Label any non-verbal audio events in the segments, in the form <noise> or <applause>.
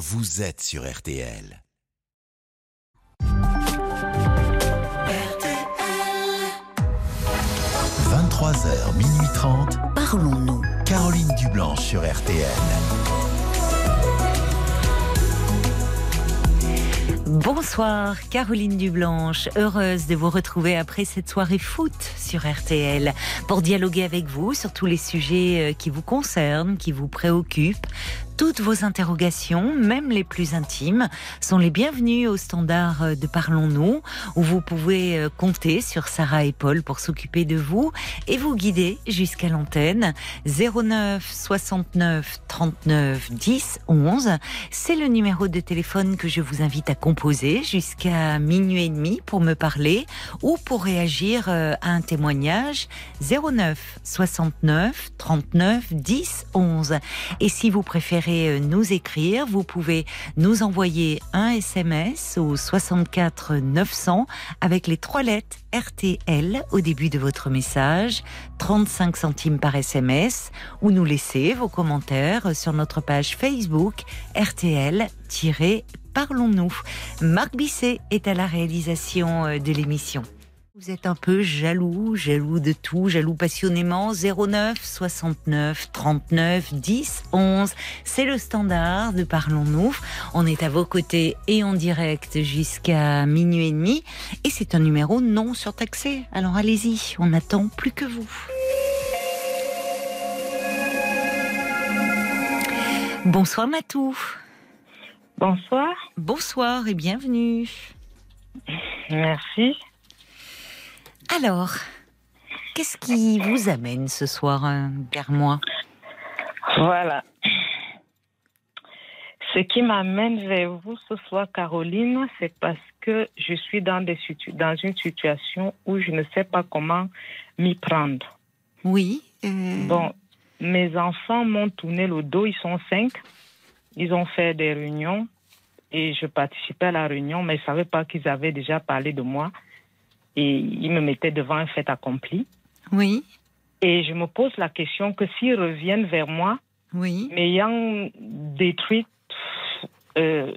vous êtes sur RTL. 23h, minuit 30. Parlons-nous. Caroline Dublanche sur RTL. Bonsoir, Caroline Dublanche. Heureuse de vous retrouver après cette soirée foot sur RTL pour dialoguer avec vous sur tous les sujets euh, qui vous concernent, qui vous préoccupent, toutes vos interrogations, même les plus intimes, sont les bienvenues au standard de Parlons-nous, où vous pouvez euh, compter sur Sarah et Paul pour s'occuper de vous et vous guider jusqu'à l'antenne. 09 69 39 10 11, c'est le numéro de téléphone que je vous invite à composer jusqu'à minuit et demi pour me parler ou pour réagir euh, à un témoignage. 09 69 39 10 11. Et si vous préférez euh, nous écrire, vous pouvez nous envoyer un SMS au 64 900 avec les trois lettres RTL au début de votre message, 35 centimes par SMS, ou nous laisser vos commentaires sur notre page Facebook RTL-Parlons-nous. Marc Bisset est à la réalisation euh, de l'émission. Vous êtes un peu jaloux, jaloux de tout, jaloux passionnément. 09 69 39 10 11. C'est le standard de Parlons-nous. On est à vos côtés et en direct jusqu'à minuit et demi. Et c'est un numéro non surtaxé. Alors allez-y, on n'attend plus que vous. Bonsoir Matou. Bonsoir. Bonsoir et bienvenue. Merci. Alors, qu'est-ce qui vous amène ce soir euh, vers moi? Voilà. Ce qui m'amène vers vous ce soir, Caroline, c'est parce que je suis dans, des dans une situation où je ne sais pas comment m'y prendre. Oui. Euh, bon, mes enfants m'ont tourné le dos, ils sont cinq. Ils ont fait des réunions et je participais à la réunion, mais ils ne savaient pas qu'ils avaient déjà parlé de moi et il me mettait devant un fait accompli. Oui. Et je me pose la question que s'ils reviennent vers moi, oui. m'ayant détruite euh,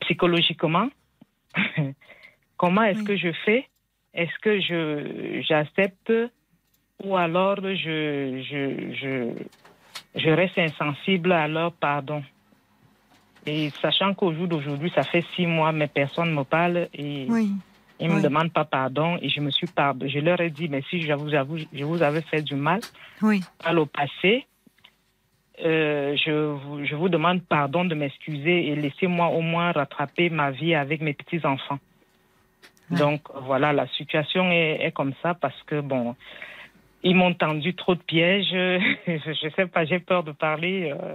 psychologiquement, <laughs> comment est-ce que je fais? Est-ce que je j'accepte ou alors je, je, je, je reste insensible à leur pardon? Et sachant qu'au jour d'aujourd'hui, ça fait six mois, mes personnes me parlent et oui. Ils ne me demandent pas pardon et je me suis pardon. Je leur ai dit, mais si je vous avoue, je vous avais fait du mal oui. à le passé, euh, je, vous, je vous demande pardon de m'excuser et laissez-moi au moins rattraper ma vie avec mes petits-enfants. Donc voilà, la situation est, est, comme ça parce que, bon, ils m'ont tendu trop de pièges. <laughs> je ne sais pas, j'ai peur de parler. Euh.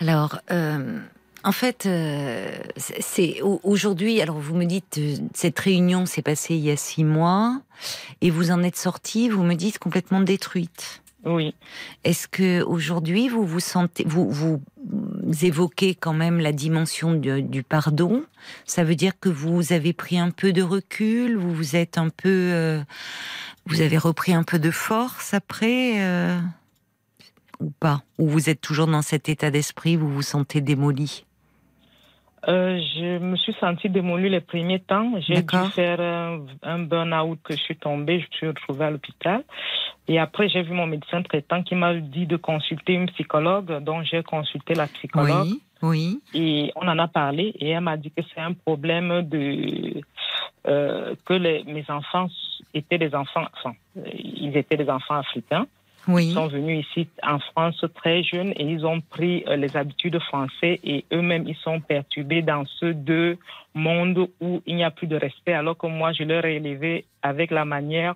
Alors, euh, en fait, euh, c'est aujourd'hui. Alors, vous me dites euh, cette réunion s'est passée il y a six mois et vous en êtes sortie. Vous me dites complètement détruite. Oui. Est-ce que aujourd'hui vous vous sentez, vous vous évoquez quand même la dimension du, du, pardon? Ça veut dire que vous avez pris un peu de recul, vous vous êtes un peu, euh, vous avez repris un peu de force après euh, ou pas? Ou vous êtes toujours dans cet état d'esprit, vous vous sentez démoli? Euh, je me suis sentie démolie les premiers temps. J'ai dû faire un, un burn-out que je suis tombée, je me suis retrouvée à l'hôpital. Et après, j'ai vu mon médecin traitant qui m'a dit de consulter une psychologue, donc j'ai consulté la psychologue. Oui, oui. Et on en a parlé et elle m'a dit que c'est un problème de euh, que les, mes enfants étaient des enfants, enfin, ils étaient des enfants africains. Oui. Ils sont venus ici en France très jeunes et ils ont pris euh, les habitudes françaises et eux-mêmes ils sont perturbés dans ce deux mondes où il n'y a plus de respect alors que moi je leur ai élevé avec la manière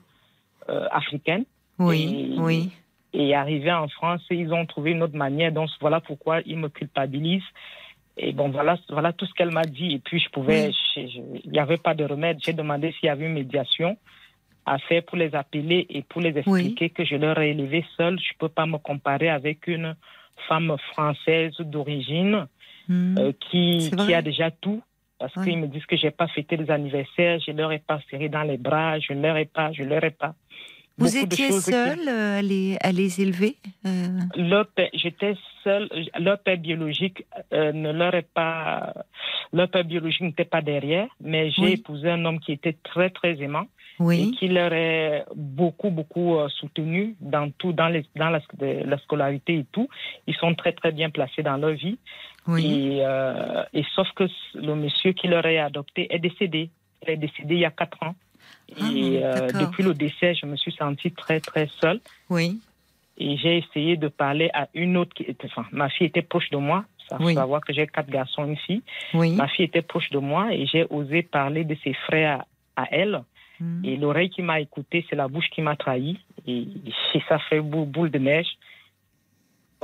euh, africaine. Oui, et, oui. Et arrivé en France, ils ont trouvé une autre manière. Donc voilà pourquoi ils me culpabilisent. Et bon, voilà, voilà tout ce qu'elle m'a dit. Et puis je pouvais, il n'y avait pas de remède. J'ai demandé s'il y avait une médiation à faire pour les appeler et pour les expliquer Oui. que je leur ai élevé seul. Je ne peux pas me comparer avec une femme française d'origine Hmm. euh, qui, qui a déjà tout. Parce qu'ils me disent que j'ai pas fêté les anniversaires, je leur ai pas serré dans les bras, je leur ai pas, je leur ai pas. Vous étiez seule à, les, à les élever J'étais seule. Leur père biologique ne leur est pas. Leur père biologique n'était pas derrière, mais j'ai épousé un homme qui était très très aimant et qui leur est beaucoup beaucoup soutenu dans tout, dans, les, dans la, la, scolarité et tout. Ils sont très très bien placés dans leur vie. Et, et sauf que le monsieur qui leur est adopté est décédé. Il est décédé il y a quatre ans. Ah, et euh, depuis le décès, je me suis sentie très, très seule. Oui. Et j'ai essayé de parler à une autre qui était. Enfin, ma fille était proche de moi. Ça faut savoir que j'ai quatre garçons, une fille. Oui. Ma fille était proche de moi et j'ai osé parler de ses frères à, elle. Hmm. Et l'oreille qui m'a écouté, c'est la bouche qui m'a trahi. Et, et ça fait boule de neige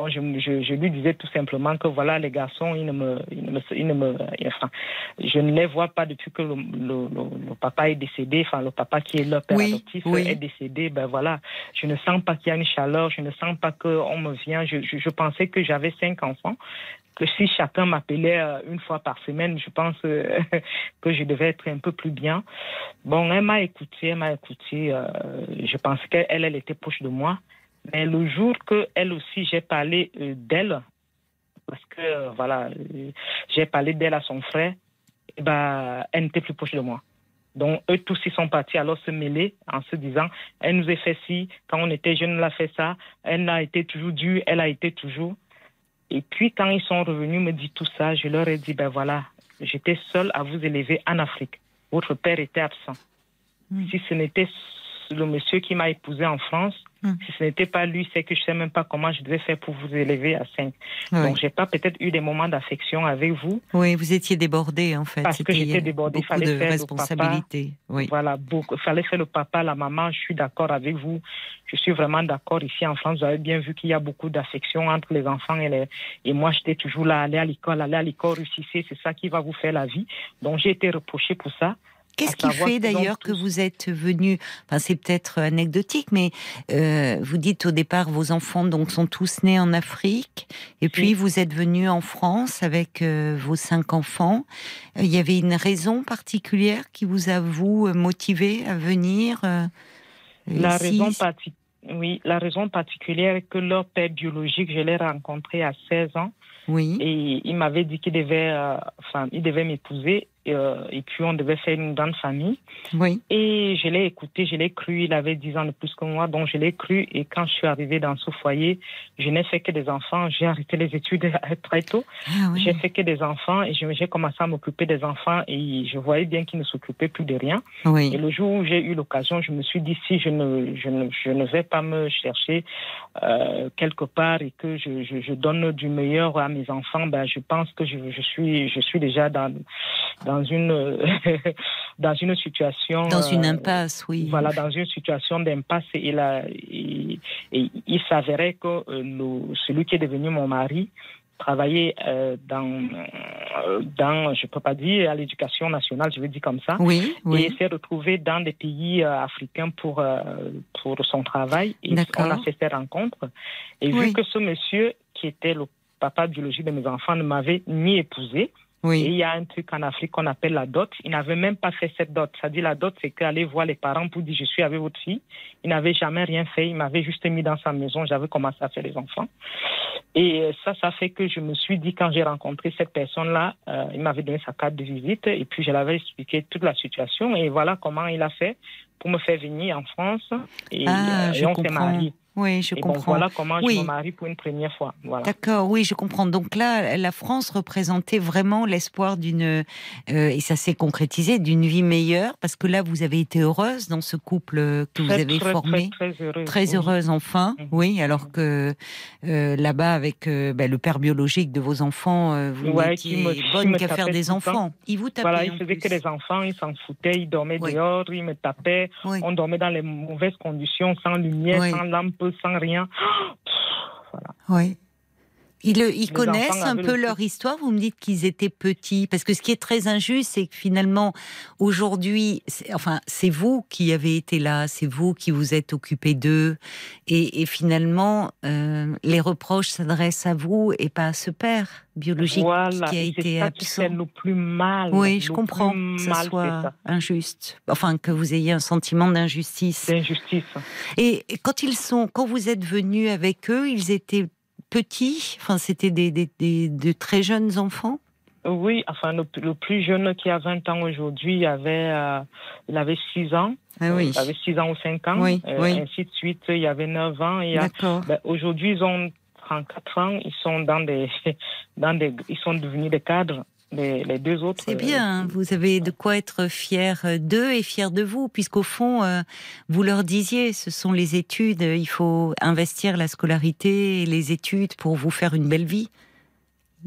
je, je, lui disais tout simplement que voilà, les garçons, ils ne me, ils ne me, enfin, je ne les vois pas depuis que le, le, papa est décédé, enfin, le papa qui est leur père adoptif est décédé. Ben voilà, je ne sens pas qu'il y a une chaleur, je ne sens pas qu'on me vient. Je, je, pensais que j'avais cinq enfants, que si chacun m'appelait euh, une fois par semaine, je pense euh, <laughs> que je devais être un peu plus bien. Bon, elle m'a écouté, elle m'a écouté. Euh, je pensais qu'elle, elle était proche de moi. Mais le jour que elle aussi, j'ai parlé d'elle, parce que voilà, j'ai parlé d'elle à son frère, ben, elle n'était plus proche de moi. Donc, eux tous, ils sont partis alors se mêler en se disant, elle nous a fait ci, quand on était jeune, elle a fait ça, elle a été toujours due, elle a été toujours. Et puis, quand ils sont revenus me dire tout ça, je leur ai dit, ben voilà, j'étais seule à vous élever en Afrique. Votre père était absent. Hmm. Si ce n'était le monsieur qui m'a épousé en France, Hmm. Si ce n'était pas lui, c'est que je ne sais même pas comment je devais faire pour vous élever à 5. Donc, Donc, j'ai pas peut-être eu des moments d'affection avec vous. Oui, vous étiez débordée, en fait. Parce que j'étais débordée. Beaucoup fallait de faire responsabilités. Oui. Voilà, beaucoup. Il fallait faire le papa, la maman. Je suis d'accord avec vous. Je suis vraiment d'accord. Ici, en France, vous avez bien vu qu'il y a beaucoup d'affection entre les enfants et les... Et moi, j'étais toujours là, aller à l'école, aller à l'école, réussir. C'est ça qui va vous faire la vie. Donc, j'ai été reprochée pour ça. Qu'est-ce qui fait d'ailleurs que vous êtes venu Enfin, c'est peut-être anecdotique, mais euh, vous dites au départ vos enfants donc sont tous nés en Afrique, et puis vous êtes venu en France avec euh, vos cinq enfants. Euh, il y avait une raison particulière qui vous a vous motivé à venir La raison oui, la raison particulière est que leur père biologique, je l'ai rencontré à 16 ans. Oui. Et il m'avait dit qu'il devait, enfin, il devait m'épouser euh, et puis on devait faire une grande famille. Oui. Et je l'ai écouté, je l'ai cru. Il avait 10 ans de plus que moi, donc je l'ai cru. Et quand je suis arrivée dans ce foyer, je n'ai fait que des enfants. J'ai arrêté les études <laughs> très tôt. Ah j'ai fait que des enfants et j'ai commencé à m'occuper des enfants et je voyais bien qu'ils ne s'occupaient plus de rien. Oui. Et le jour où j'ai eu l'occasion, je me suis dit si je ne, je ne, je ne vais pas me chercher euh, quelque part et que je, je, je, donne du meilleur à mes enfants, ben je pense que je, je suis, je suis déjà dans dans une <laughs> dans une situation dans une euh, impasse, oui. Voilà, dans une situation d'impasse et, et, et, il s'avérait que euh, le, celui qui est devenu mon mari travaillait euh, dans, dans, je peux pas dire, à l'éducation nationale, je veux dire comme ça. Oui, oui. Et s'est retrouvé dans des pays africains pour, pour son travail. Et on a fait cette rencontre. Et vu que ce monsieur, qui était le papa biologique de mes enfants, ne m'avait ni épousé, oui. Et il y a un truc en Afrique qu'on appelle la dot. Il n'avait même pas fait cette dot. Ça dit la dot, c'est qu'aller voir les parents pour dire je suis avec votre fille. Il n'avait jamais rien fait. Il m'avait juste mis dans sa maison. J'avais commencé à faire les enfants. Et euh, ça, ça fait que je me suis dit quand j'ai rencontré cette personne-là, euh, il m'avait donné sa carte de visite et puis je l'avais expliqué toute la situation et voilà comment il a fait pour me faire venir en France et, ah, euh, et on s'est mariés. Oui, je comprends. voilà comment je me marie pour une première fois. Voilà. D'accord, oui, je comprends. Donc là, la France représentait vraiment l'espoir d'une, euh, et ça s'est concrétisé, d'une vie meilleure, parce que là, vous avez été heureuse dans ce couple que vous avez formé. Très, très, heureuse. Très heureuse, enfin, mhm. oui, alors que euh, là-bas, avec euh, ben, le père biologique de vos enfants, vous ouais, n'étiez bonne qu'à faire des enfants. Il vous tapait. Voilà, il faisait que des enfants, il s'en foutait, il dormait dehors, il me tapait. On dormait dans les mauvaises conditions, sans lumière, sans lampe sans rien. <gasps> Oui. Ils, ils connaissent un peu leur histoire. Vous me dites qu'ils étaient petits, parce que ce qui est très injuste, c'est que finalement, aujourd'hui, enfin, c'est vous qui avez été là, c'est vous qui vous êtes occupé d'eux, et, finalement, euh, les reproches s'adressent à vous et pas à ce père biologique qui a été absent. le plus mal. Oui, je comprends que ce soit injuste. Enfin, que vous ayez un sentiment d'injustice. D'injustice. Et quand ils sont, quand vous êtes venu avec eux, ils étaient petits Enfin, c'était des, des, de très jeunes enfants? Oui, enfin, le, plus jeune qui a 20 ans aujourd'hui, il avait, euh, il avait 6 ans. Ah oui. Il avait 6 ans ou 5 ans. Oui, euh, Ainsi de suite, il y avait 9 ans. D'accord. Ben, aujourd'hui, ils ont 34 ans. Ils sont, dans des, <laughs> dans des, ils sont devenus des cadres les, deux autres. C'est bien, hein. vous avez de quoi être fier d'eux et fier de vous, puisqu'au fond, euh, vous leur disiez, ce sont les études, il faut investir la scolarité et les études pour vous faire une belle vie.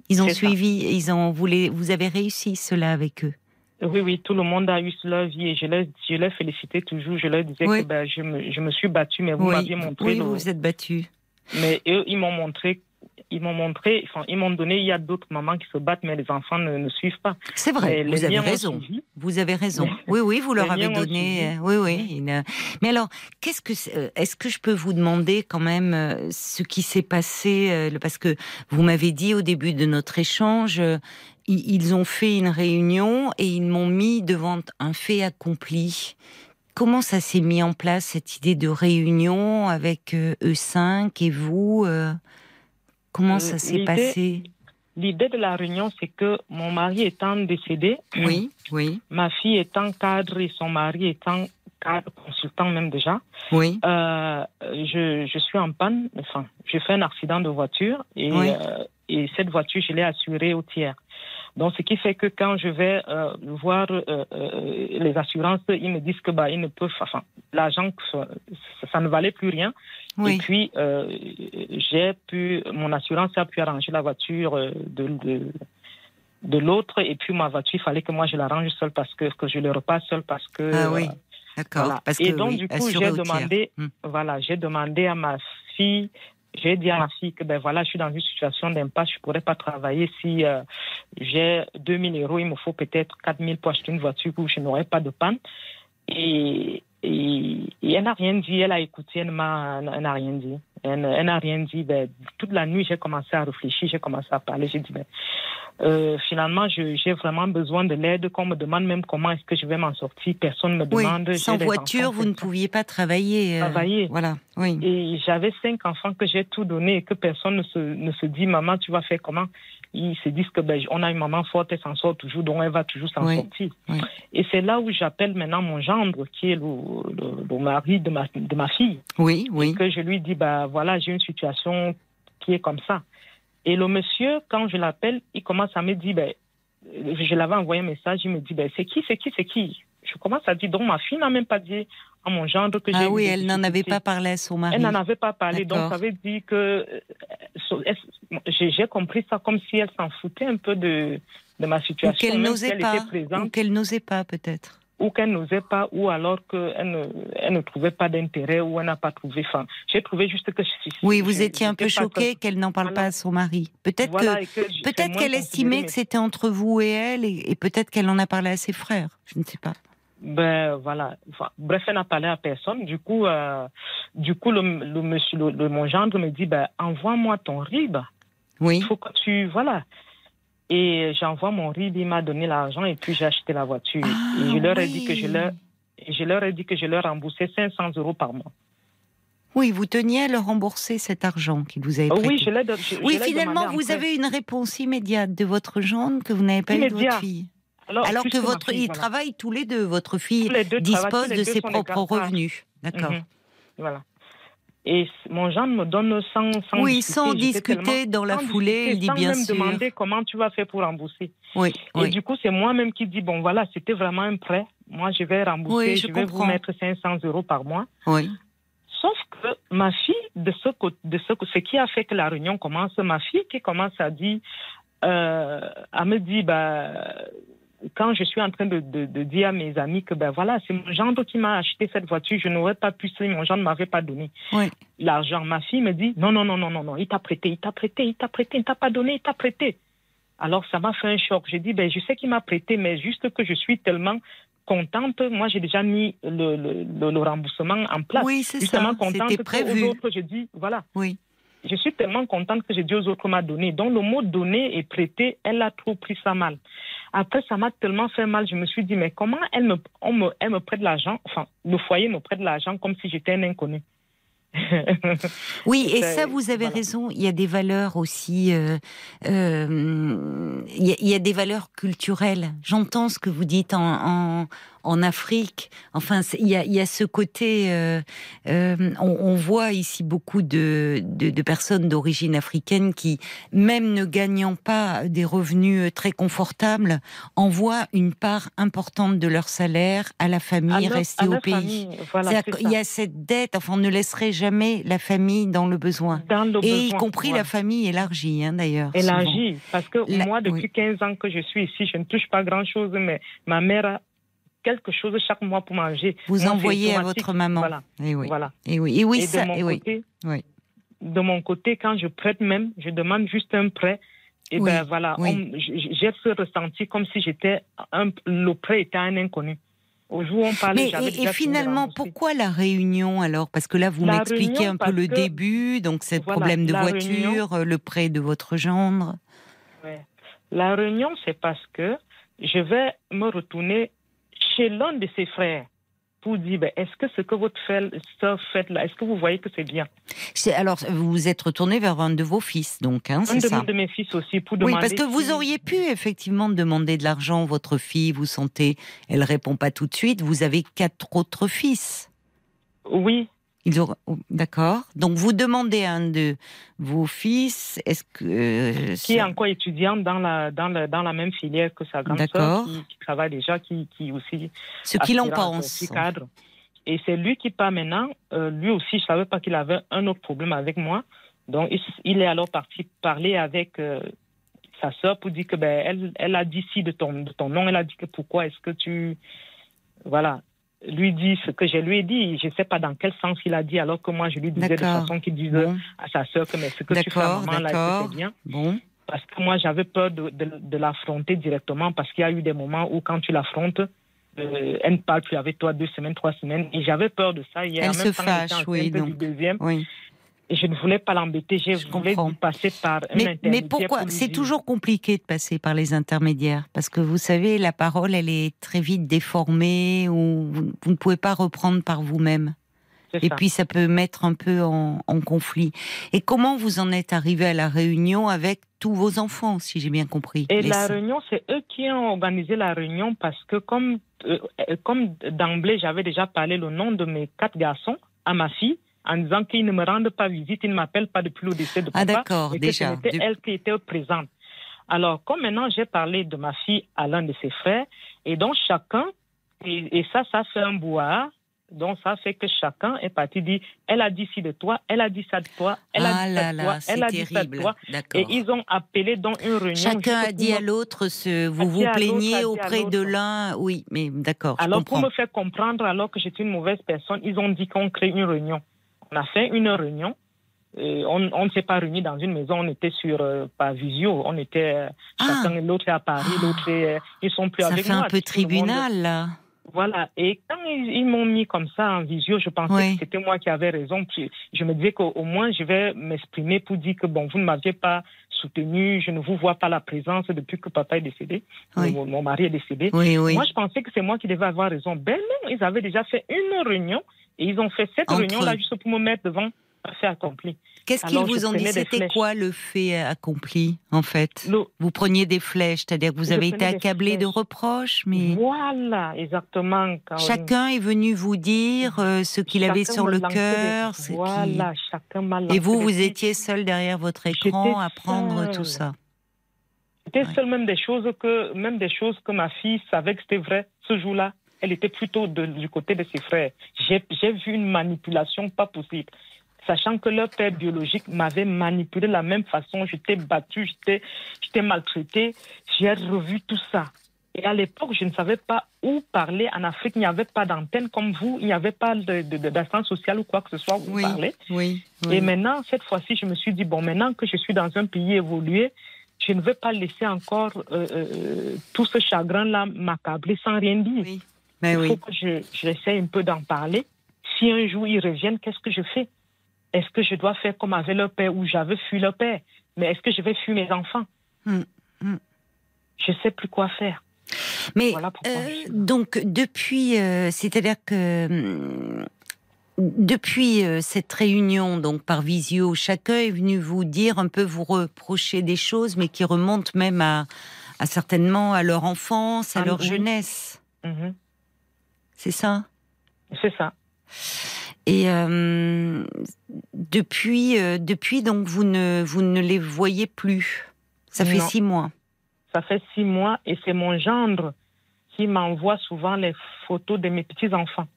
Ils ont suivi, ils ont voulu, vous avez réussi cela avec eux. Oui, oui, tout le monde a eu leur vie et je les, je les félicitais toujours. Je leur disais que ben, je, me, je, me, suis battue, mais vous m'aviez montré. Oui, vous vous êtes battue. Mais eux, ils m'ont montré ils m'ont montré, enfin, ils m'ont donné, il y a d'autres mamans qui se battent, mais les enfants ne, suivent pas. C'est vrai, vous avez raison. Vous avez raison. Oui, oui, vous leur avez donné. Euh, oui, oui. Mais alors, qu'est-ce que, euh, est-ce que je peux vous demander quand même euh, ce qui s'est passé, parce que vous m'avez dit au début de notre échange, ils ont fait une réunion et ils m'ont mis devant un fait accompli. Comment ça s'est mis en place cette idée de réunion avec E5 et vous Comment ça s'est passé? L'idée de la réunion, c'est que mon mari étant décédé, oui, oui. ma fille étant cadre et son mari étant cadre, consultant même déjà, oui. Euh, je, je, suis en panne, enfin, j'ai fait un accident de voiture et, euh, et cette voiture, je l'ai assurée au tiers. Donc, ce qui fait que quand je vais euh, voir euh, euh, les assurances, ils me disent que bah, ils ne peuvent, enfin, l'argent, ça, ne valait plus rien. Et puis, j'ai pu, mon assurance a pu arranger la voiture de, de, de l'autre. Et puis, ma voiture, il fallait que moi, je l'arrange seule parce que, que je le repasse seule parce que. Ah oui. D'accord. Et donc, du coup, j'ai demandé, hmm. voilà, j'ai demandé à ma fille j'ai dit à ma fille que ben voilà, je suis dans une situation d'impasse, je ne pourrais pas travailler si euh, j'ai 2000 euros, il me faut peut-être 4000 pour acheter une voiture où je n'aurai pas de panne. Et, et, elle n'a rien dit, elle a écouté, elle n'a rien dit. Elle, n'a rien dit. Ben, toute la nuit, j'ai commencé à réfléchir, j'ai commencé à parler. J'ai dit, ben, euh, finalement, j'ai vraiment besoin de l'aide, qu'on me demande même comment est-ce que je vais m'en sortir. Personne ne me demande. sans voiture, vous ne pouviez pas travailler. Euh, travailler. Voilà, oui. Et j'avais cinq enfants que j'ai tout donné et que personne ne se, ne se dit, maman, tu vas faire comment? Ils se disent que ben, on a une maman forte, elle s'en sort toujours, donc elle va toujours s'en sortir. Et c'est là où j'appelle maintenant mon gendre, qui est le, le, mari de ma, de ma fille. Oui, oui. Et que je lui dis, bah, voilà, j'ai une situation qui est comme ça. Et le monsieur, quand je l'appelle, il commence à me dire, ben, je l'avais envoyé un message, il me dit, ben, c'est qui, c'est qui, c'est qui? Je commence à dire, donc ma fille n'a même pas dit à mon gendre que j'ai... Ah oui, elle n'en avait pas parlé à son mari. Elle n'en avait pas parlé, donc ça veut dire que euh, j'ai compris ça comme si elle s'en foutait un peu de, de ma situation. Qu'elle n'osait pas, ou qu'elle n'osait pas peut-être ou qu'elle n'osait pas, ou alors qu'elle ne, elle ne trouvait pas d'intérêt, ou elle n'a pas trouvé. Enfin, j'ai trouvé juste que. Oui, vous étiez un peu choqué qu'elle n'en parle pas à son mari. Peut-être que, peut-être qu'elle estimait que c'était entre vous et elle, et, peut-être qu'elle en a parlé à ses frères. Je ne sais pas. Ben voilà. bref, elle n'a parlé à personne. Du coup, euh, du coup, le, monsieur, le, mon gendre me dit, ben envoie-moi ton RIB. Oui. Il faut que tu, voilà. Et j'envoie mon RIB, il m'a donné l'argent et puis j'ai acheté la voiture. Ah, et je leur ai dit que je leur, je leur ai dit que je leur remboursais 500 euros par mois. Oui, vous teniez à leur rembourser cet argent qu'ils vous avaient prêté. Oui, je l'ai Oui, finalement, vous avez une réponse immédiate de votre gendre que vous n'avez pas eu de votre fille. Alors, que votre, ils travaillent tous les deux. Votre fille dispose de ses propres revenus. D'accord. Mhm. Voilà. Et mon gendre me donne sans, sans oui, discuter. sans discuter dans la foulée, il dit sans bien même demander comment tu vas faire pour rembourser. Oui, et du coup, c'est moi-même qui dis bon voilà, c'était vraiment un prêt. Moi, je vais rembourser, je, vais vous mettre 500 euros par mois. Oui. Sauf que ma fille, de ce, de ce, ce qui a fait que la réunion commence, ma fille qui commence à dire, euh, à me dire, bah, quand je suis en train de, de, dire à mes amis que ben voilà, c'est mon gendre qui m'a acheté cette voiture, je n'aurais pas pu si mon gendre ne m'avait pas donné l'argent. Ma fille me dit non, non, non, non, non, non, il t'a prêté, il t'a prêté, il t'a prêté, il t'a pas donné, il t'a prêté. Alors ça m'a fait un choc. J'ai dit ben je sais qu'il m'a prêté, mais juste que je suis tellement contente. Moi, j'ai déjà mis le, le, le, remboursement en place. Oui, c'est ça. C'était prévu. autres, je dis, voilà. Oui je suis tellement contente que j'ai dit aux autres m'a donné. Donc le mot donner et prêter, elle a trop pris ça mal. Après, ça m'a tellement fait mal, je me suis dit, mais comment elle me, me, elle me prête de l'argent, enfin, le foyer me prête de l'argent comme si j'étais un inconnu. <laughs> oui, et ça, vous avez raison. Il y a des valeurs aussi. Euh, euh, il, y a, des valeurs culturelles. J'entends ce que vous dites en, en Afrique. Enfin, il y a, ce côté. Euh, euh, on, voit ici beaucoup de, de, personnes d'origine africaine qui, même ne gagnant pas des revenus très confortables, envoient une part importante de leur salaire à la famille restée au pays. il y a cette dette. Enfin, on ne laisserait jamais la famille dans le besoin. et y compris la famille élargie, hein, d'ailleurs. Élargie, parce que moi, depuis 15 ans que je suis ici, je ne touche pas grand-chose, mais ma mère a quelque chose chaque mois pour manger. Vous envoyez à votre maman. Voilà. Et eh oui. Voilà. Et oui. Et oui, ça, de mon et côté, oui. De mon côté, quand je prête même, je demande juste un prêt. Et ben voilà, j'ai ce ressenti comme si j'étais le prêt était un inconnu. Au jour où on parlait, et, et finalement, pourquoi la réunion alors? Parce que là, vous m'expliquez un peu le début, donc c'est le problème de voiture, le prêt de votre gendre. Ouais. La réunion, c'est parce que je vais me retourner chez l'un de ses frères pour dire ben, est-ce que ce que votre soeur fait là, est-ce que vous voyez que c'est bien? Alors, vous vous êtes retourné vers un de vos fils, donc, hein, c'est ça? Un de mes fils aussi, pour demander. Oui, parce que vous auriez pu effectivement demander de l'argent. Votre fille, vous sentez, elle répond pas tout de suite. Vous avez quatre autres fils. Oui, ils oh, d'accord. Donc vous demandez à un de vos fils, est-ce que euh, qui est encore étudiant dans la dans la dans la même filière que sa grande sœur, qui, travaille déjà, qui qui aussi ce qu'il en pense. cadre. Et c'est lui qui part maintenant. Euh, lui aussi, je savais pas qu'il avait un autre problème avec moi. Donc il, est alors parti parler avec euh, sa sœur pour dire que ben elle elle a dit si de ton de ton nom, elle a dit que pourquoi est-ce que tu voilà lui dit ce que je lui ai dit. Je ne sais pas dans quel sens il a dit, alors que moi, je lui disais de façon qu'il disait à sa sœur que mais ce que tu fais à maman, là, c'est bien. Bon. Parce que moi, j'avais peur de, de, l'affronter directement parce qu'il y a eu des moments où, quand tu l'affrontes, euh, elle ne parle plus avec toi deux semaines, trois semaines. Et j'avais peur de ça. Hier, elle se fâche, oui. Donc, deuxième. Oui. Et je ne voulais pas l'embêter, je, voulais passer par un mais, intermédiaire. Mais pourquoi C'est toujours compliqué de passer par les intermédiaires, parce que vous savez, la parole, elle est très vite déformée, ou vous, ne pouvez pas reprendre par vous-même. Et puis ça peut mettre un peu en, conflit. Et comment vous en êtes arrivé à la réunion avec tous vos enfants, si j'ai bien compris Et la réunion, c'est eux qui ont organisé la réunion parce que comme, euh, comme d'emblée, j'avais déjà parlé le nom de mes quatre garçons à ma fille, en disant qu'ils ne me rendent pas visite, ils ne m'appellent pas depuis le décès de ah, papa. Ah d'accord, déjà. C'était elle qui était présente. Alors, comme maintenant j'ai parlé de ma fille à l'un de ses frères, et donc chacun, et, ça, ça fait un bois, donc ça fait que chacun est parti dire, elle a dit ci de toi, elle a dit ça de toi, elle a ah dit ça de toi, elle a dit ça de toi. Et ils ont appelé dans une réunion. Chacun a dit à l'autre, ce, vous vous plaignez auprès de l'un, oui, mais d'accord. Alors pour me faire comprendre, alors que j'étais une mauvaise personne, ils ont dit qu'on crée une réunion. On a fait une réunion. on, ne s'est pas réunis dans une maison, on était sur euh, pas visio, on était euh, ah. chacun l'autre à Paris, ah. l'autre euh, ils sont plus avec moi. Ça fait un peu tribunal là. Voilà. Et quand ils, m'ont mis comme ça en visio, je pensais que c'était moi qui avais raison. Puis je me disais qu'au moins je vais m'exprimer pour dire que bon, vous ne m'aviez pas soutenu, je ne vous vois pas la présence depuis que papa est décédé, mon, mari est décédé. Moi, je pensais que c'est moi qui devais avoir raison. Ben non, ils avaient déjà fait une réunion et ils ont fait cette réunion-là juste pour me mettre devant un fait accompli. Qu'est-ce qu'ils vous ont dit? C'était quoi le fait accompli, en fait? Vous preniez des flèches, c'est-à-dire que vous avez été accablé de reproches, mais... Voilà, exactement. Chacun est venu vous dire euh, ce qu'il avait sur le cœur. Voilà, chacun Et vous, vous étiez seul derrière votre écran à prendre tout ça. C'était seul même des choses que même des choses que ma fille savait que c'était vrai ce jour-là elle était plutôt du côté de ses frères. J'ai vu une manipulation pas possible. Sachant que leur père biologique m'avait manipulé de la même façon, j'étais battue, j'étais maltraitée. J'ai revu tout ça. Et à l'époque, je ne savais pas où parler. En Afrique, il n'y avait pas d'antenne comme vous, il n'y avait pas d'assistance sociale ou quoi que ce soit où oui, parler. Oui, Et maintenant, cette fois-ci, je me suis dit, bon, maintenant que je suis dans un pays évolué, je ne veux pas laisser encore euh, euh, tout ce chagrin-là m'accabler sans rien dire. Oui. Mais il faut que j'essaie un peu d'en parler. Si un jour ils reviennent, qu'est-ce que je fais? Est-ce que je dois faire comme avec leur père ou j'avais fui leur père? Mais est-ce que je vais fuir mes enfants? Hum, hum. Je ne sais plus quoi faire. Mais euh, donc depuis, euh, c'est-à-dire que hum, depuis euh, cette réunion, donc par visio, chacun est venu vous dire un peu vous reprocher des choses, mais qui remontent même à, certainement à leur enfance, à ah, leur jeunesse. Mhm. C'est ça? C'est ça. Et depuis, depuis donc vous ne vous ne les voyez plus? Ça fait six mois. Ça fait six mois et c'est mon gendre qui m'envoie souvent les photos de mes petits-enfants.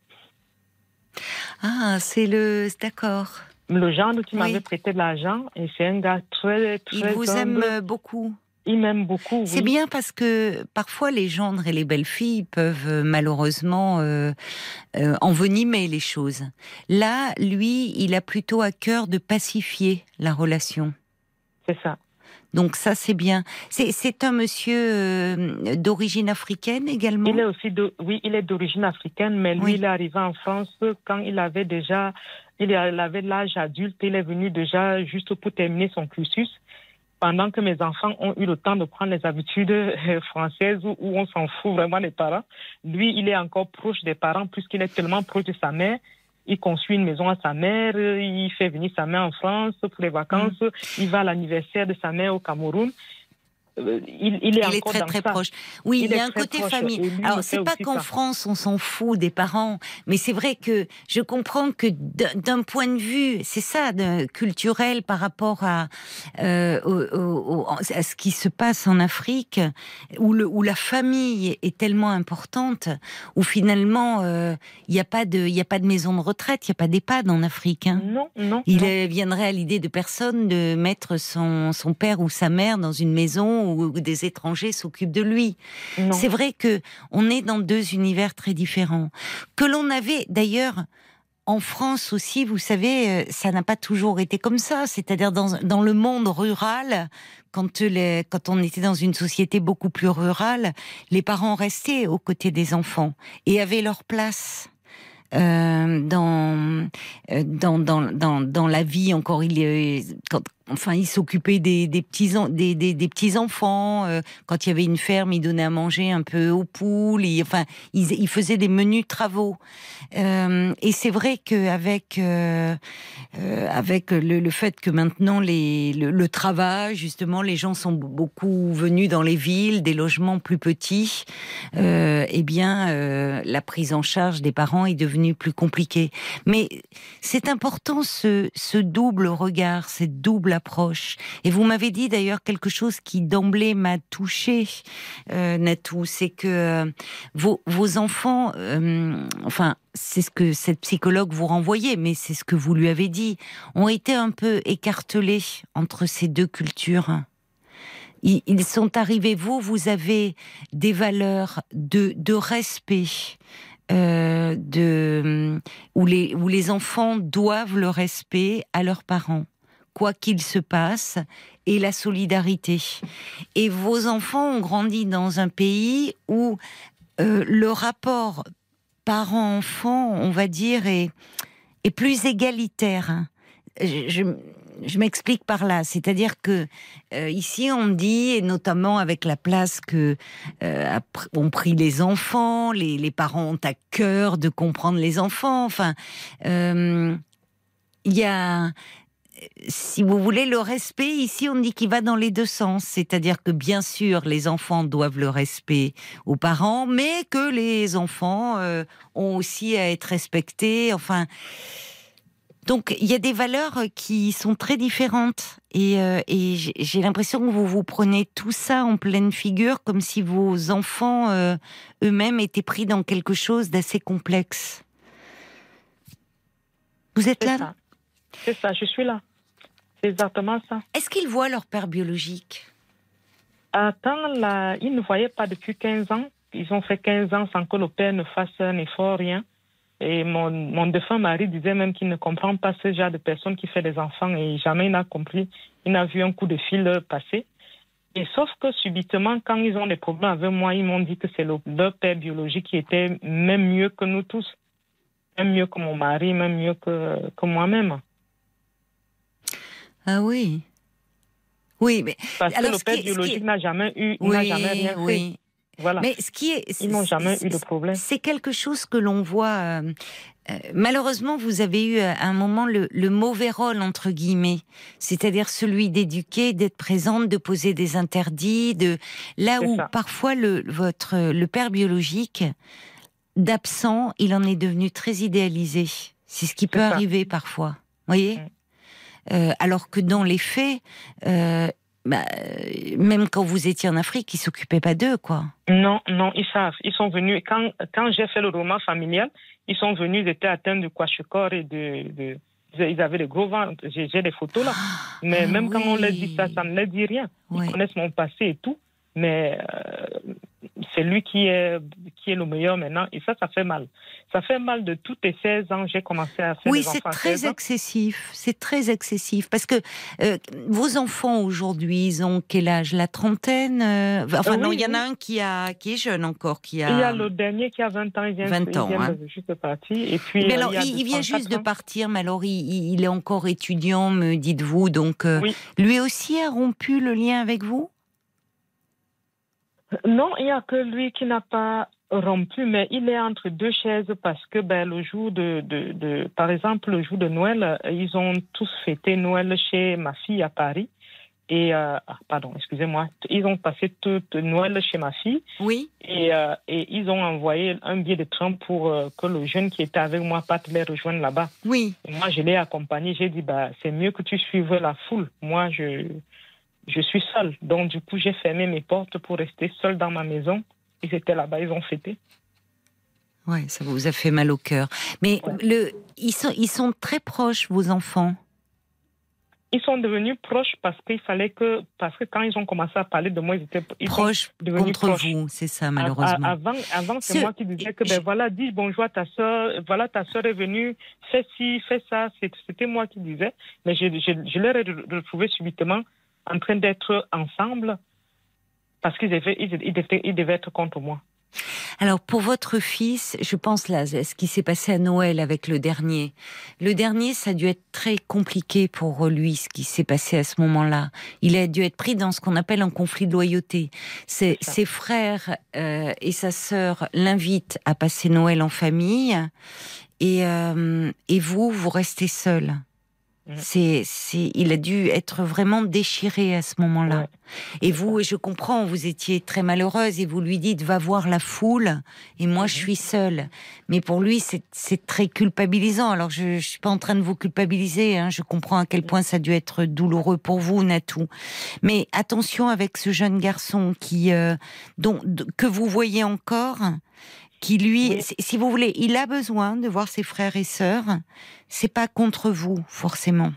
Ah, c'est le. D'accord. Le gendre qui m'avait prêté de l'argent et c'est un gars très, très. Il vous aime beaucoup. Il m'aime beaucoup. C'est bien parce que parfois les gendres et les belles filles peuvent euh, malheureusement euh, euh, envenimer les choses. Là, lui, il a plutôt à cœur de pacifier la relation. C'est ça. Donc ça, c'est bien. C'est un monsieur euh, d'origine africaine également? Il est aussi, de, oui, il est d'origine africaine, mais lui, il est arrivé en France quand il avait déjà, il avait l'âge adulte, il est venu déjà juste pour terminer son cursus. Pendant que mes enfants ont eu le temps de prendre les habitudes euh, françaises où, où on s'en fout vraiment des parents, lui, il est encore proche des parents puisqu'il est tellement proche de sa mère il construit une maison à sa mère, il fait venir sa mère en France pour les vacances, mm. il va à l'anniversaire de sa mère au Cameroun. Euh, il, est, très très proche. Oui, il, y a un côté famille. Alors c'est pas qu'en France on s'en fout des parents, mais c'est vrai que je comprends que d'un point de vue, c'est ça, de, culturel par rapport à, euh, à ce qui se passe en Afrique, où, le, où la famille est tellement importante, où finalement euh, il n'y a pas de, il a pas de maison de retraite, il n'y a pas d'EHPAD en Afrique. Hein. Non, non. Il viendrait à l'idée de personne de mettre son, son père ou sa mère dans une maison ou des étrangers s'occupent de lui. C'est vrai que on est dans deux univers très différents. Que l'on avait d'ailleurs en France aussi, vous savez, euh, ça n'a pas toujours été comme ça. C'est-à-dire dans, dans, le monde rural, quand, les, quand on était dans une société beaucoup plus rurale, les parents restaient aux côtés des enfants et avaient leur place. Euh, dans, euh, dans, dans, dans, dans la vie encore il quand, enfin, il s'occupait des, petits des, petits enfants. Euh, quand il y avait une ferme, il donnait à manger un peu aux poules. Enfin, il, faisait des menus travaux. Euh, et c'est vrai qu'avec euh, avec le, fait que maintenant les, le, travail, justement, les gens sont beaucoup venus dans les villes, des logements plus petits. eh bien, la prise en charge des parents est devenue plus compliquée. Mais c'est important ce, ce double regard, cette double Et vous m'avez dit d'ailleurs quelque chose qui d'emblée m'a touché, euh, Natou, c'est que euh, vos, enfants, euh, enfin, c'est ce que cette psychologue vous renvoyait, mais c'est ce que vous lui avez dit, ont été un peu écartelés entre ces deux cultures. Ils, sont arrivés, vous, vous avez des valeurs de, respect, de, où, les, où les enfants doivent le respect à leurs parents quoi qu'il se passe, et la solidarité. Et vos enfants ont grandi dans un pays où euh, le rapport parent-enfant, on va dire, est, plus égalitaire. Je, je, m'explique par là, c'est-à-dire que euh, ici on dit, et notamment avec la place que euh, ont pris les enfants, les, les, parents ont à cœur de comprendre les enfants. Enfin, il y a si vous voulez, le respect, ici, on dit qu'il va dans les deux sens. C'est-à-dire que, bien sûr, les enfants doivent le respect aux parents, mais que les enfants euh, ont aussi à être respectés. Enfin. Donc, il y a des valeurs qui sont très différentes. Et, euh, j'ai l'impression que vous vous prenez tout ça en pleine figure, comme si vos enfants euh, eux-mêmes étaient pris dans quelque chose d'assez complexe. Vous êtes là c'est ça, je suis là. C'est exactement ça. Est-ce qu'ils voient leur père biologique? Attends, là, ils ne voyaient pas depuis 15 ans. Ils ont fait 15 ans sans que le père ne fasse un effort, rien. Et mon, mon défunt mari disait même qu'il ne comprend pas ce genre de personne qui fait des enfants et jamais il n'a compris. Il n'a vu un coup de fil passer. Et sauf que subitement, quand ils ont des problèmes avec moi, ils m'ont dit que c'est le, leur père biologique qui était même mieux que nous tous. Même mieux que mon mari, même mieux que, que moi-même. Ah oui. Oui, mais. Parce que le père biologique n'a jamais eu, n'a jamais rien oui. fait. Voilà. Mais ce qui est, ils n'ont jamais eu de problème. C'est quelque chose que l'on voit. Euh, euh, malheureusement, vous avez eu à un moment le, le mauvais rôle entre guillemets, c'est-à-dire celui d'éduquer, d'être présente, de poser des interdits, de là où ça. parfois le votre le père biologique d'absent, il en est devenu très idéalisé. C'est ce qui peut ça. arriver parfois. Voyez? Mm. Euh, alors que dans les faits, euh, bah, même quand vous étiez en Afrique, ils s'occupaient pas d'eux, quoi. Non, non, ils savent. Ils sont venus. Quand, quand j'ai fait le roman familial, ils sont venus, ils étaient atteints de kwashiorkor et de, de, ils avaient des gros ventres. J'ai des photos là. Mais ah, même oui. quand on leur dit ça, ça ne leur dit rien. Ils oui. connaissent mon passé et tout. Mais euh, c'est lui qui est, qui est le meilleur maintenant. Et ça, ça fait mal. Ça fait mal de toutes les 16 ans, j'ai commencé à faire Oui, c'est très excessif. C'est très excessif. Parce que euh, vos enfants aujourd'hui, ils ont quel âge? La trentaine euh, Enfin, oui, non, il y en a un qui, a, qui est jeune encore. Qui a... Il y a le dernier qui a 20 ans. Il vient, 20 ans, il vient hein. juste de partir. Et puis, mais alors, il, il vient juste ans. de partir, mais alors il, il, est encore étudiant, me dites-vous. Donc, oui. lui aussi a rompu le lien avec vous? Non, il n'y a que lui qui n'a pas rompu, mais il est entre deux chaises parce que ben, le jour de, de, de, par exemple, le jour de Noël, ils ont tous fêté Noël chez ma fille à Paris. Et, euh, ah, pardon, excusez-moi, ils ont passé tout Noël chez ma fille. Oui. Et, euh, et ils ont envoyé un billet de train pour euh, que le jeune qui était avec moi parte les rejoindre là-bas. Oui. Et moi, je l'ai accompagné. J'ai dit, bah, c'est mieux que tu suives la foule. Moi, je, je suis seule. Donc, du coup, j'ai fermé mes portes pour rester seule dans ma maison. Ils étaient là-bas, ils ont fêté. Ouais, ça vous a fait mal au cœur. Mais ouais. le, ils, sont, ils sont très proches, vos enfants? Ils sont devenus proches parce qu'il fallait que, parce que quand ils ont commencé à parler de moi, ils étaient ils proches contre proches. vous, c'est ça malheureusement. avant, avant c'est moi qui disais que ben voilà, dis bonjour à ta soeur, voilà ta soeur est venue, fais ci, fais ça, c'était moi qui disais, mais je, je, je leur ai retrouvé subitement en train d'être ensemble parce qu'ils devaient, ils, devaient, ils devaient être contre moi. Alors pour votre fils, je pense là, ce qui s'est passé à Noël avec le dernier. Le dernier, ça a dû être très compliqué pour lui, ce qui s'est passé à ce moment-là. Il a dû être pris dans ce qu'on appelle un conflit de loyauté. Ses, ses frères euh, et sa sœur l'invitent à passer Noël en famille, et, euh, et vous, vous restez seul. C'est, c'est, il a dû être vraiment déchiré à ce moment-là. Ouais. Et vous, je comprends, vous étiez très malheureuse et vous lui dites va voir la foule et moi je suis seule. Mais pour lui, c'est, c'est très culpabilisant. Alors je, je suis pas en train de vous culpabiliser. Hein. Je comprends à quel point ça a dû être douloureux pour vous, Natou. Mais attention avec ce jeune garçon qui, euh, dont, que vous voyez encore qui lui, oui. si vous voulez, il a besoin de voir ses frères et sœurs. C'est pas contre vous forcément.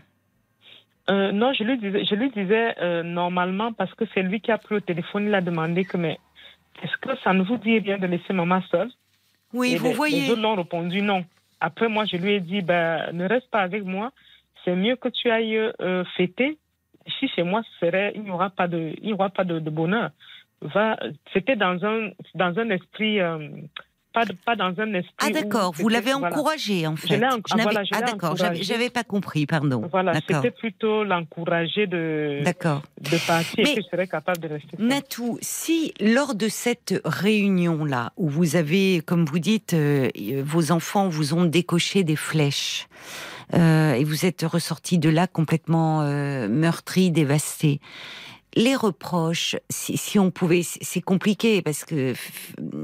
Euh, non, je lui disais, je lui disais euh, normalement parce que c'est lui qui a pris le téléphone, il a demandé que mais est-ce que ça ne vous dit rien de laisser maman seule? Oui, et vous les, voyez. Les autres l'ont répondu non. Après moi, je lui ai dit ben ne reste pas avec moi. C'est mieux que tu ailles euh, fêter. Si chez moi, serait, il n'y aura pas de, il n'y aura pas de, de bonheur. Va, c'était dans un, dans un esprit pas, pas dans un esprit. Ah d'accord, vous l'avez voilà. encouragé en fait. Je voilà, ah d'accord, j'avais pas compris, pardon. Voilà, c'était plutôt l'encourager de, de partir Mais, et que je serais capable de rester. Natou, si lors de cette réunion-là, où vous avez, comme vous dites, euh, vos enfants vous ont décoché des flèches, euh, et vous êtes ressorti de là complètement euh, meurtri, dévasté les reproches, si, si on pouvait, c'est compliqué parce que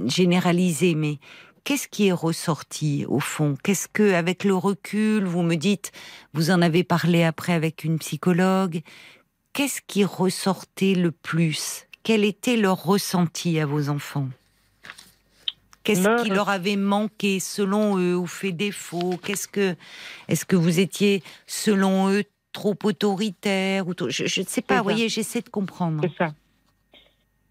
généraliser, mais qu'est-ce qui est ressorti au fond? Qu'est-ce que, avec le recul, vous me dites, vous en avez parlé après avec une psychologue, qu'est-ce qui ressortait le plus? Quel était leur ressenti à vos enfants? Qu'est-ce qui leur avait manqué selon eux ou fait défaut? Qu'est-ce que, est-ce que vous étiez selon eux trop autoritaire ou. Je ne sais pas, vous voyez, j'essaie de comprendre. C'est ça.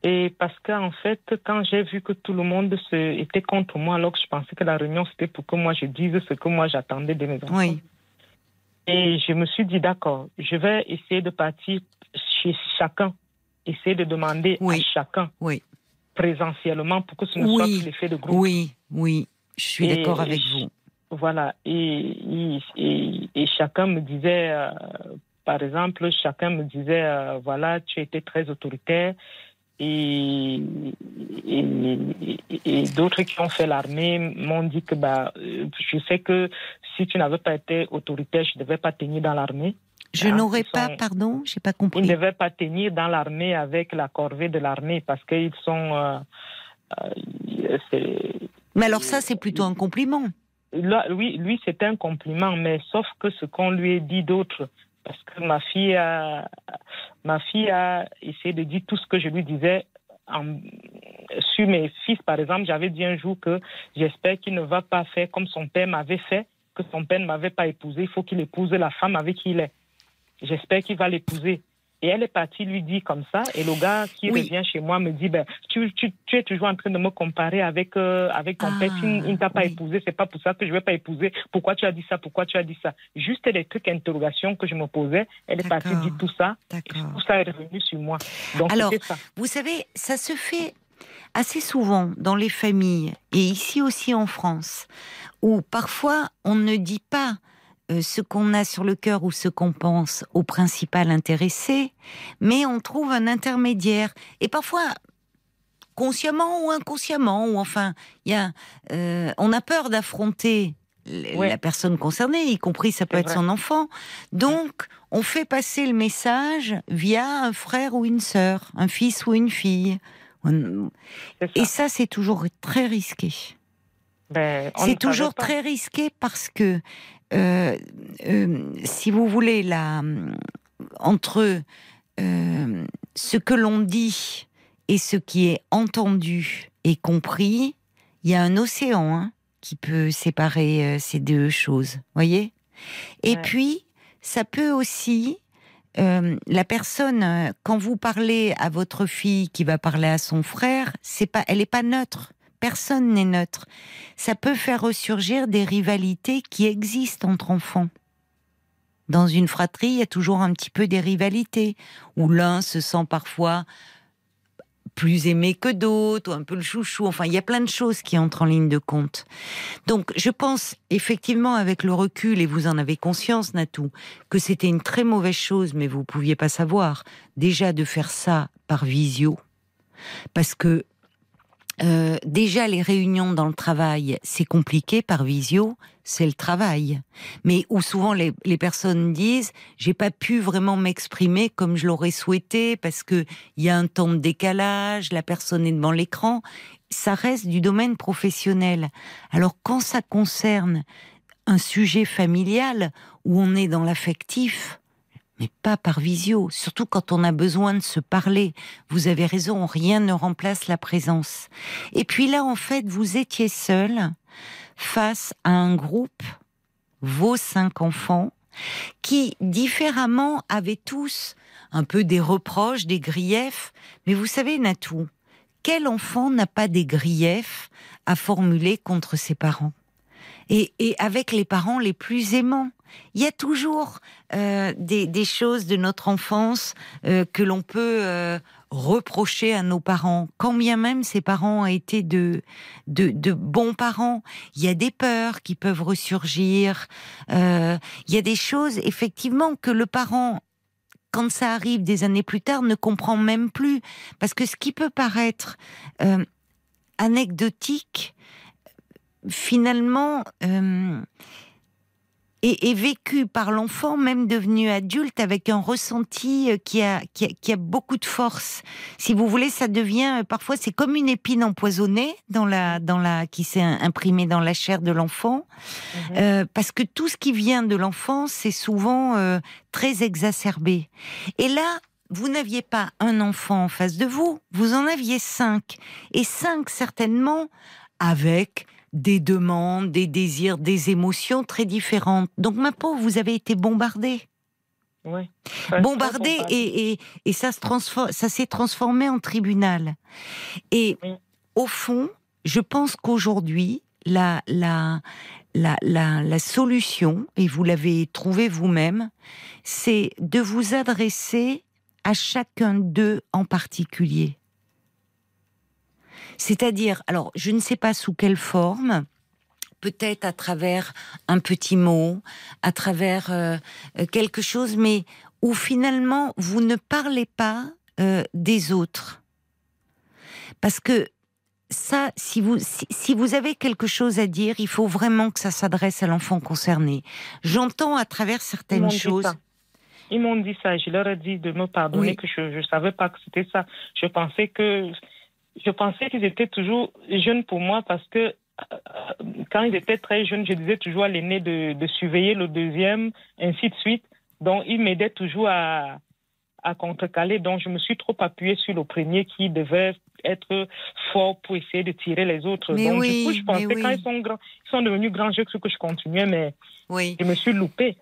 Et parce qu'en fait, quand j'ai vu que tout le monde se, était contre moi, alors que je pensais que la réunion c'était pour que moi je dise ce que moi j'attendais de mes enfants. Oui. Et je me suis dit, d'accord, je vais essayer de partir chez chacun, essayer de demander Oui. à chacun Oui. présentiellement pour que ce ne soit Oui. plus l'effet de groupe. Oui, oui, je suis d'accord avec vous. Voilà. Et, et, et- et chacun me disait, euh, par exemple, chacun me disait, euh, voilà, tu étais très autoritaire. Et, et, et- et d'autres qui ont fait l'armée m'ont dit que bah, euh, je sais que si tu n'avais pas été autoritaire, je ne devais pas tenir dans l'armée. Je Ah, n'aurais ils pas, sont- pardon, j'ai pas Ils compris. ne devaient pas tenir dans l'armée avec la corvée de l'armée parce qu'ils sont. euh, euh, Mais alors ça, c'est plutôt un compliment. Là, oui, lui, c'était un compliment, mais sauf que ce qu'on lui a dit d'autre, parce que ma fille a, ma fille a essayé de dire tout ce que je lui disais. Sur mes fils, par exemple, j'avais dit un jour que j'espère qu'il ne va pas faire comme son père m'avait fait, que son père ne m'avait pas épousé. Il faut qu'il épouse la femme avec qui il est. J'espère qu'il va l'épouser. Et elle est partie lui dire comme ça. Et le gars qui Oui. revient chez moi me dit ben, tu, tu, tu es toujours en train de me comparer avec, euh, avec ton Ah, père. Il ne t'a pas oui. épousé, c'est pas pour ça que je ne vais pas épouser. Pourquoi tu as dit ça? Pourquoi tu as dit ça? Juste les trucs interrogations que je me posais. Elle est partie dire tout ça. Tout ça est revenu sur moi. Donc Alors, ça. Vous savez, ça se fait assez souvent dans les familles, et ici aussi en France, où parfois on ne dit pas euh, ce qu'on a sur le cœur ou ce qu'on pense au principal intéressé, mais on trouve un intermédiaire. Et parfois, consciemment ou inconsciemment, ou enfin, y a, euh, on a peur d'affronter Ouais. la personne concernée, y compris ça peut être vrai. son enfant. Donc, on fait passer le message via un frère ou une sœur, un fils ou une fille. Ça. Et ça, c'est toujours très risqué. Ben, C'est toujours très risqué parce que, euh, euh, si vous voulez, la, entre euh, ce que l'on dit et ce qui est entendu et compris, il y a un océan hein, qui peut séparer ces deux choses. Voyez? Et Ouais. puis, ça peut aussi euh, la personne, quand vous parlez à votre fille qui va parler à son frère, c'est pas, elle n'est pas neutre. Personne n'est neutre. Ça peut faire ressurgir des rivalités qui existent entre enfants. Dans une fratrie, il y a toujours un petit peu des rivalités, où l'un se sent parfois plus aimé que d'autres, ou un peu le chouchou. Enfin, il y a plein de choses qui entrent en ligne de compte. Donc, je pense effectivement, avec le recul, et vous en avez conscience, Natou, que c'était une très mauvaise chose, mais vous pouviez pas savoir. Déjà de faire ça par visio, parce que euh, déjà les réunions dans le travail, c'est compliqué par visio, c'est le travail. Mais où souvent les, les personnes disent, j'ai pas pu vraiment m'exprimer comme je l'aurais souhaité parce que il y a un temps de décalage, la personne est devant l'écran. Ça reste du domaine professionnel. Alors quand ça concerne un sujet familial où on est dans l'affectif, mais pas par visio, surtout quand on a besoin de se parler. Vous avez raison, rien ne remplace la présence. Et puis là, en fait, vous étiez seul face à un groupe, vos cinq enfants, qui différemment avaient tous un peu des reproches, des griefs. Mais vous savez, Natou, quel enfant n'a pas des griefs à formuler contre ses parents? Et, et avec les parents les plus aimants. Il y a toujours euh, des, choses de notre enfance euh, que l'on peut euh, reprocher à nos parents, quand bien même ces parents ont été de, bons parents. Il y a des peurs qui peuvent ressurgir. Il y a des choses, effectivement, que le parent quand ça arrive des années plus tard, ne comprend même plus. Parce que ce qui peut paraître anecdotique, finalement, est vécu par l'enfant, même devenu adulte, avec un ressenti euh, qui a, qui a, qui a beaucoup de force. Si vous voulez, ça devient, euh, parfois, c'est comme une épine empoisonnée dans la, dans la, qui s'est imprimée dans la chair de l'enfant. Mhm. Euh, parce que tout ce qui vient de l'enfance, c'est souvent euh, très exacerbé. Et là, vous n'aviez pas un enfant en face de vous, vous en aviez cinq. Et cinq, certainement, avec des demandes, des désirs, des émotions très différentes. Donc, ma pauvre, vous avez été bombardée. Ouais. Bombardé et, et, et, ça se transforme, ça s'est transformé en tribunal. Et Oui. au fond, je pense qu'aujourd'hui, la, la, la, la, la solution, et vous l'avez trouvé vous-même, c'est de vous adresser à chacun d'eux en particulier. C'est-à-dire, alors, je ne sais pas sous quelle forme, peut-être à travers un petit mot, à travers euh, quelque chose, mais où finalement vous ne parlez pas euh, des autres. Parce que ça, si vous, si, si vous avez quelque chose à dire, il faut vraiment que ça s'adresse à l'enfant concerné. J'entends à travers certaines choses. Ils m'ont dit ça. Je leur ai dit de me pardonner, Oui. que je ne savais pas que c'était ça. Je pensais que je pensais qu'ils étaient toujours jeunes pour moi parce que euh, quand ils étaient très jeunes, je disais toujours à l'aîné de, de surveiller le deuxième, ainsi de suite. Donc, ils m'aidaient toujours à, à contrecaler. Donc, je me suis trop appuyée sur le premier qui devait être fort pour essayer de tirer les autres. Mais Donc, oui, du coup, je pensais oui. quand ils sont grands, ils sont devenus grands, je cru que je continuais, mais Oui. je me suis loupée.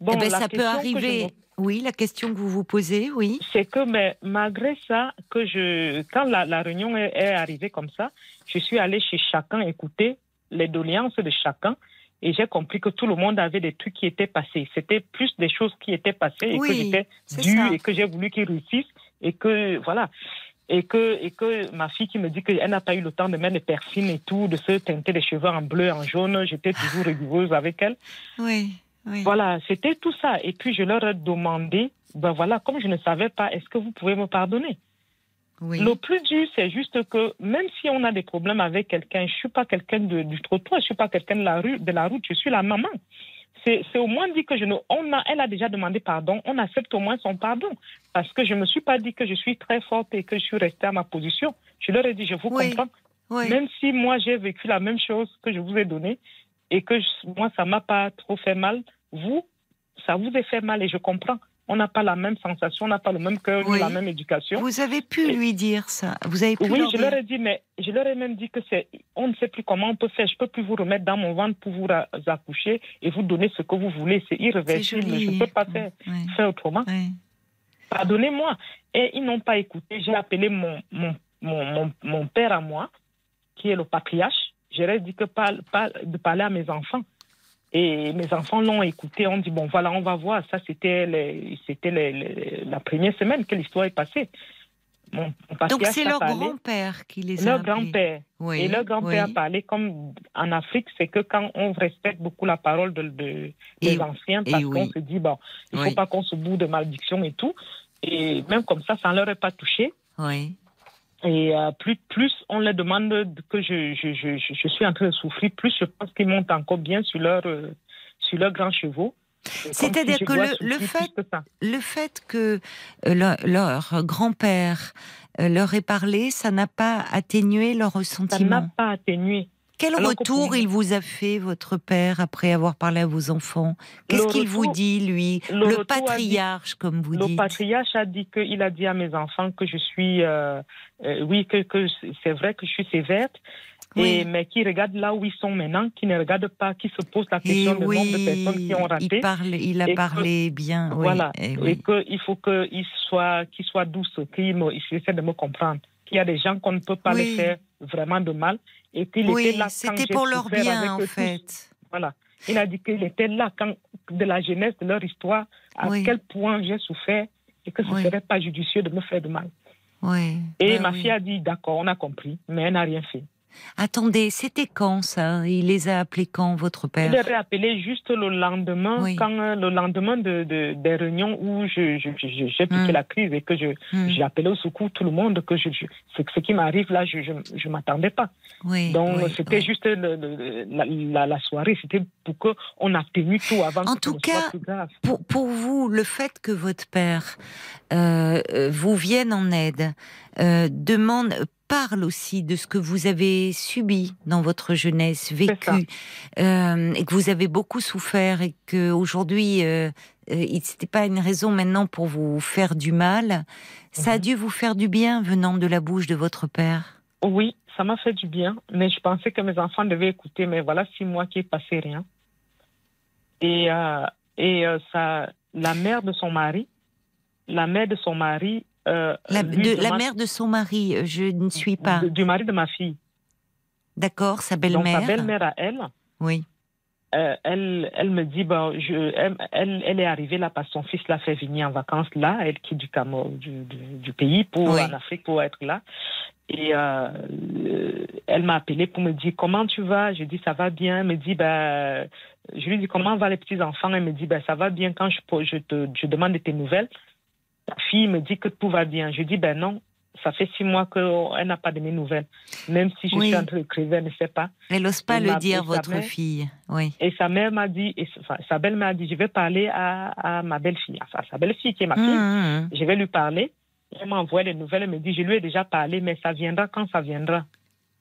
Bon, Eh ben, ça peut arriver. Oui, la question que vous vous posez, oui. c'est que mais, malgré ça, que je, quand la, la réunion est, est arrivée comme ça, je suis allée chez chacun écouter les doléances de chacun et j'ai compris que tout le monde avait des trucs qui étaient passés. C'était plus des choses qui étaient passées et Oui, que j'étais due et que j'ai voulu qu'ils réussissent et que voilà. Et que, et que ma fille qui me dit qu'elle n'a pas eu le temps de mettre des perfines et tout, de se teinter les cheveux en bleu, en jaune, j'étais toujours rigoureuse avec elle. Oui, oui. Voilà, c'était tout ça. Et puis je leur ai demandé, ben voilà, comme je ne savais pas, est-ce que vous pouvez me pardonner? Oui. Le plus dur, c'est juste que même si on a des problèmes avec quelqu'un, je suis pas quelqu'un de- du trottoir, je suis pas quelqu'un de la rue, de la route, je suis la maman. C'est au moins dit que je ne, on a, elle a déjà demandé pardon, on accepte au moins son pardon, parce que je me suis pas dit que je suis très forte et que je suis restée à ma position. Je leur ai dit, je vous Oui. comprends, oui. même si moi j'ai vécu la même chose que je vous ai donné et que je- moi ça m'a pas trop fait mal, vous, ça vous a fait mal et je comprends. On n'a pas la même sensation, on n'a pas le même cœur, Oui. la même éducation. Vous avez pu lui dire ça. Vous avez pu Oui, leur je dire. leur ai dit, mais je leur ai même dit que c'est, on ne sait plus comment on peut faire. Je peux plus vous remettre dans mon ventre pour vous accoucher et vous donner ce que vous voulez. C'est irréversible. Je ne peux pas faire, Oui, faire autrement. oui. Pardonnez-moi. Et ils n'ont pas écouté. J'ai appelé mon, mon, mon, mon, mon père à moi, qui est le patriarche. Ai dit que pas, pas de parler à mes enfants. Et mes enfants l'ont écouté. On dit, bon, voilà, on va voir. Ça, c'était, la première semaine que l'histoire est passée. Mon, mon Donc c'est leur grand-père qui les a Leur grand-père. Oui, Et leur grand-père oui. a parlé comme en Afrique, c'est que quand on respecte beaucoup la parole de, de- des anciens, parce oui. qu'on se dit, bon, il ne faut pas qu'on se boue de malédiction et tout. Et même comme ça, ça ne leur est pas touché. Oui. Et euh, plus, plus on leur demande de- que je, je, je, je- je suis en train de souffrir, plus je pense qu'ils montent encore bien sur leur, euh, sur leurs grands chevaux. C'est-à-dire si que le- fait- que ça. Le fait que euh, leur, leur grand-père euh, leur ait parlé, ça n'a pas atténué leur Ça n'a ressentiment. pas atténué. Quel alors retour il vous a fait, votre père, après avoir parlé à vos enfants? Qu'est-ce Le qu'il vous dit, lui? le Le, dit- patriarche, comme vous Le dites. patriarche a dit qu'il a dit à mes enfants que je suis, euh, euh, oui, que, que c'est vrai que je suis sévère, Oui. et, mais qui regardent là où ils sont maintenant, qui ne regardent pas, qui se posent la question du oui, nombre de personnes qui ont raté. il, parle, il a que- parlé bien. oui, Voilà. et Et qu'il faut qu'ils soient douces, qu'ils me- ils essaient de me comprendre. Qu'il y a des gens qu'on ne peut pas les faire vraiment de mal. Et qu'il Oui, était là c'était pour leur bien, en tous. fait. Voilà. Il a dit qu'il était là quand, de la jeunesse de leur histoire, à Oui. quel point j'ai souffert et que ce ne Oui. serait pas judicieux de me faire de mal. Oui. Et bah ma fille a dit, d'accord, on a compris, mais elle n'a rien fait. Attendez, c'était quand ça? Il les a appelés quand, votre Il père? Les a appelé juste le lendemain, Oui. quand, euh, le lendemain de, de- des réunions où je- je- je- je- j'ai piqué Hmm. la crise et que Hmm. j'ai appelé au secours tout le monde, que je, que ce qui m'arrive là, je ne m'attendais pas. Oui, Donc oui, c'était juste le- le- la, la- la soirée, c'était pour qu'on atténue tout avant En que tout ce ne soit cas, plus grave. Pour, pour vous, le fait que votre père euh, vous vienne en aide, euh, demande, parle aussi de ce que vous avez subi dans votre jeunesse, vécu, euh, et que vous avez beaucoup souffert, et que aujourd'hui, euh, euh, c'était pas une raison maintenant pour vous faire du mal. Ça a Mhm. dû vous faire du bien venant de la bouche de votre père? Oui, ça m'a fait du bien, mais je pensais que mes enfants devaient écouter, mais voilà six mois qui est passé rien. Et, euh, et euh, ça, la mère de son mari, la mère de son mari. Euh, La, lui de- la demande- mère de son mari, euh, je ne suis pas. de- du mari de ma fille. D'accord, sa Donc belle-mère. sa belle-mère à elle, Oui. euh, elle, elle me dit, je, elle, elle, est arrivée là parce que son fils l'a fait venir en vacances là, elle quitte du, du, du- du pays pour Oui. en Afrique pour être là. Et euh, euh, elle m'a appelé pour me dire comment tu vas? Je dis ça va bien. Elle me dit ben, je lui dis comment vont les petits enfants. Elle me dit ben ça va bien. Quand je, je te je demande de tes nouvelles, ta fille me dit que tout va bien. Je dis ben non, ça fait six mois qu'elle n'a pas de mes nouvelles. Même si je Oui. suis en train d'écrire, elle ne sait pas. Elle n'ose pas Elle le dire, votre mère. fille. Oui. Et sa mère m'a dit, et, enfin, sa belle m'a dit, je vais parler à, à ma belle-fille, enfin, sa belle-fille qui est ma fille. Mmh, mmh. Je vais lui parler. Elle m'envoie les nouvelles. Elle me dit, je lui ai déjà parlé, mais ça viendra quand ça viendra.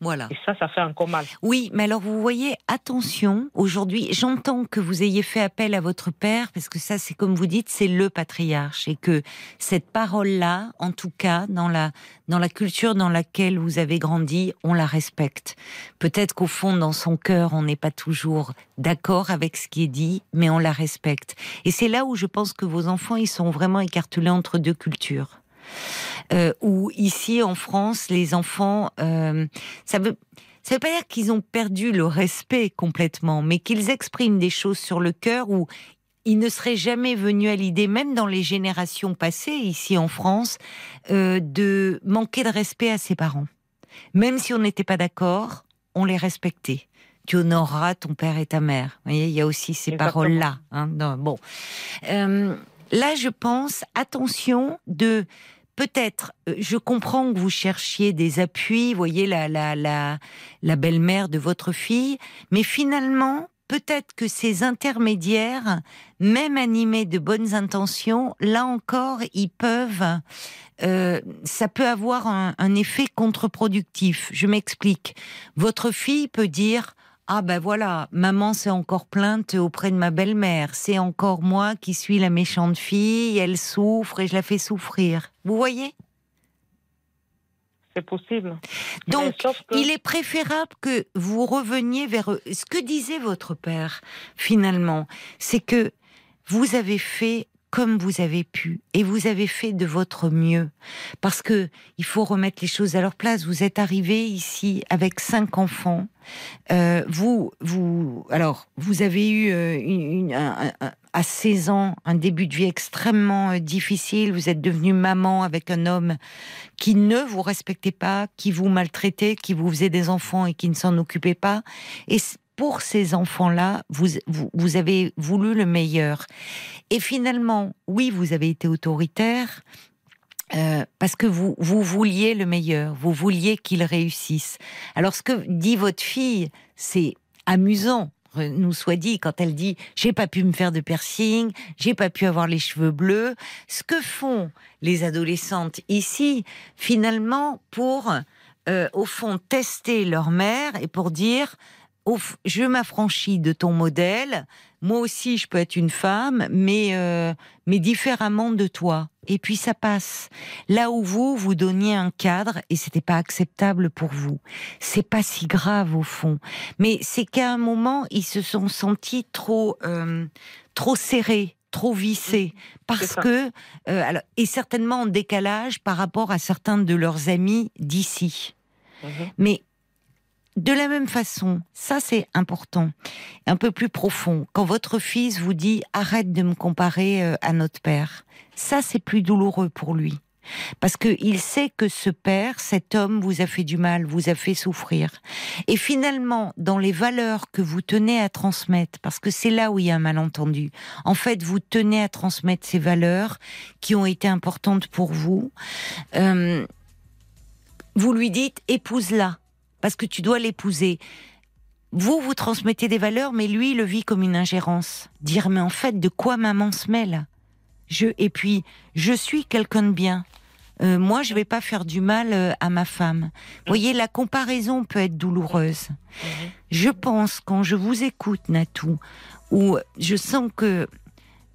Voilà. Et ça, ça fait encore mal. Oui, mais alors vous voyez, attention, aujourd'hui, j'entends que vous ayez fait appel à votre père, parce que ça, c'est comme vous dites, c'est le patriarche, et que cette parole-là, en tout cas, dans la, dans la culture dans laquelle vous avez grandi, on la respecte. Peut-être qu'au fond, dans son cœur, on n'est pas toujours d'accord avec ce qui est dit, mais on la respecte. Et c'est là où je pense que vos enfants, ils sont vraiment écartelés entre deux cultures. Euh, où ici en France, les enfants, euh, ça veut, ça veut pas dire qu'ils ont perdu le respect complètement, mais qu'ils expriment des choses sur le cœur où il ne serait jamais venu à l'idée, même dans les générations passées ici en France, euh, de manquer de respect à ses parents. Même si on n'était pas d'accord, on les respectait. Tu honoreras ton père et ta mère. Vous voyez, il y a aussi ces paroles-là. hein, bon, Euh, là, je pense, attention de peut-être, euh, je comprends que vous cherchiez des appuis, voyez la la la la belle-mère de votre fille, mais finalement, peut-être que ces intermédiaires, même animés de bonnes intentions, là encore, ils peuvent, euh, ça peut avoir un, un effet contre-productif. Je m'explique. Votre fille peut dire. Ah ben voilà, maman s'est encore plainte auprès de ma belle-mère. C'est encore moi qui suis la méchante fille. Elle souffre et je la fais souffrir. Vous voyez? C'est possible. Donc, que- il est préférable que vous reveniez vers eux. Ce que disait votre père, finalement, c'est que vous avez fait comme vous avez pu et vous avez fait de votre mieux parce que il faut remettre les choses à leur place. Vous êtes arrivé ici avec cinq enfants. Euh, vous, vous, alors, vous avez eu euh, une, une- un- un- à 16 ans un début de vie extrêmement euh, difficile. Vous êtes devenue maman avec un homme qui ne vous respectait pas, qui vous maltraitait, qui vous faisait des enfants et qui ne s'en occupait pas. Pour ces enfants-là, vous, vous, avez voulu le meilleur. Et finalement, oui, vous avez été autoritaire. euh, parce que vous, vous vouliez le meilleur, vous vouliez qu'il réussisse. Alors ce que dit votre fille, c'est amusant, nous soit dit, quand elle dit j'ai pas pu me faire de piercing, j'ai pas pu avoir les cheveux bleus. Ce que font les adolescentes ici, finalement, pour, euh, au fond, tester leur mère et pour dire je m'affranchis de ton modèle. Moi aussi, je peux être une femme, mais euh, mais différemment de toi. Et puis ça passe. Là où vous vous donniez un cadre et c'était pas acceptable pour vous, c'est pas si grave au fond. Mais c'est qu'à un moment ils se sont sentis trop euh, trop serrés, trop vissés, parce ça. que euh, alors, et certainement en décalage par rapport à certains de leurs amis d'ici. Mhm. Mais de la même façon, ça c'est important, un peu plus profond. Quand votre fils vous dit arrête de me comparer euh, à notre père, ça c'est plus douloureux pour lui. Parce que il sait que ce père, cet homme, vous a fait du mal, vous a fait souffrir. Et finalement, dans les valeurs que vous tenez à transmettre, parce que c'est là où il y a un malentendu. En fait, vous tenez à transmettre ces valeurs qui ont été importantes pour vous. Euh, vous lui dites épouse-la parce que tu dois l'épouser. Vous, vous transmettez des valeurs, mais lui, il le vit comme une ingérence. Dire, mais en fait, de quoi maman se mêle? Je, Et puis, je suis quelqu'un de bien. Euh, moi, je vais pas faire du mal euh, à ma femme. Vous voyez, la comparaison peut être douloureuse. Je pense, quand je vous écoute, Natou, où je sens que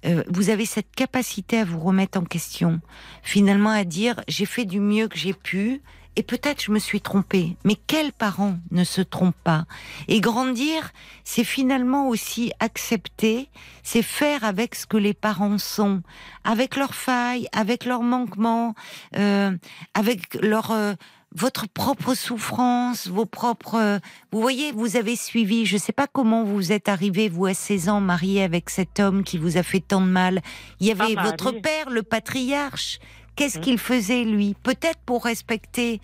euh, vous avez cette capacité à vous remettre en question, finalement à dire j'ai fait du mieux que j'ai pu et peut-être je me suis trompée, mais quels parents ne se trompent pas? Et grandir, c'est finalement aussi accepter, c'est faire avec ce que les parents sont, avec leurs failles, avec leurs manquements, euh, avec leur euh, votre propre souffrance, vos propres. Euh, vous voyez, vous avez suivi. Je ne sais pas comment vous êtes arrivé, vous à 16 ans, marié avec cet homme qui vous a fait tant de mal. Il y avait votre père, le patriarche. Qu'est-ce mmh. qu'il faisait, lui? Peut-être pour respecter.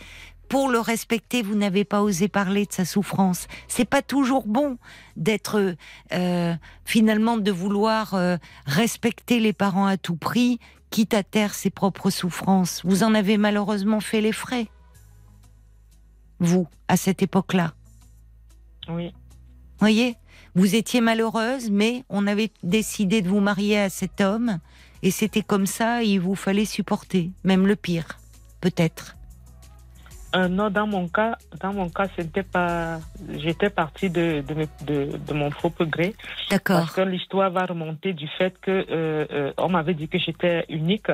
Pour le respecter, vous n'avez pas osé parler de sa souffrance. C'est pas toujours bon d'être euh, finalement de vouloir euh, respecter les parents à tout prix, quitte à taire ses propres souffrances. Vous en avez malheureusement fait les frais, vous, à cette époque-là. Oui. Voyez, vous étiez malheureuse, mais on avait décidé de vous marier à cet homme et c'était comme ça, il vous fallait supporter, même le pire, peut-être. Euh, non, dans mon cas, dans mon cas, c'était pas. J'étais partie de, de, mon propre gré. D'accord. Parce que l'histoire va remonter du fait que euh, euh, on m'avait dit que j'étais unique.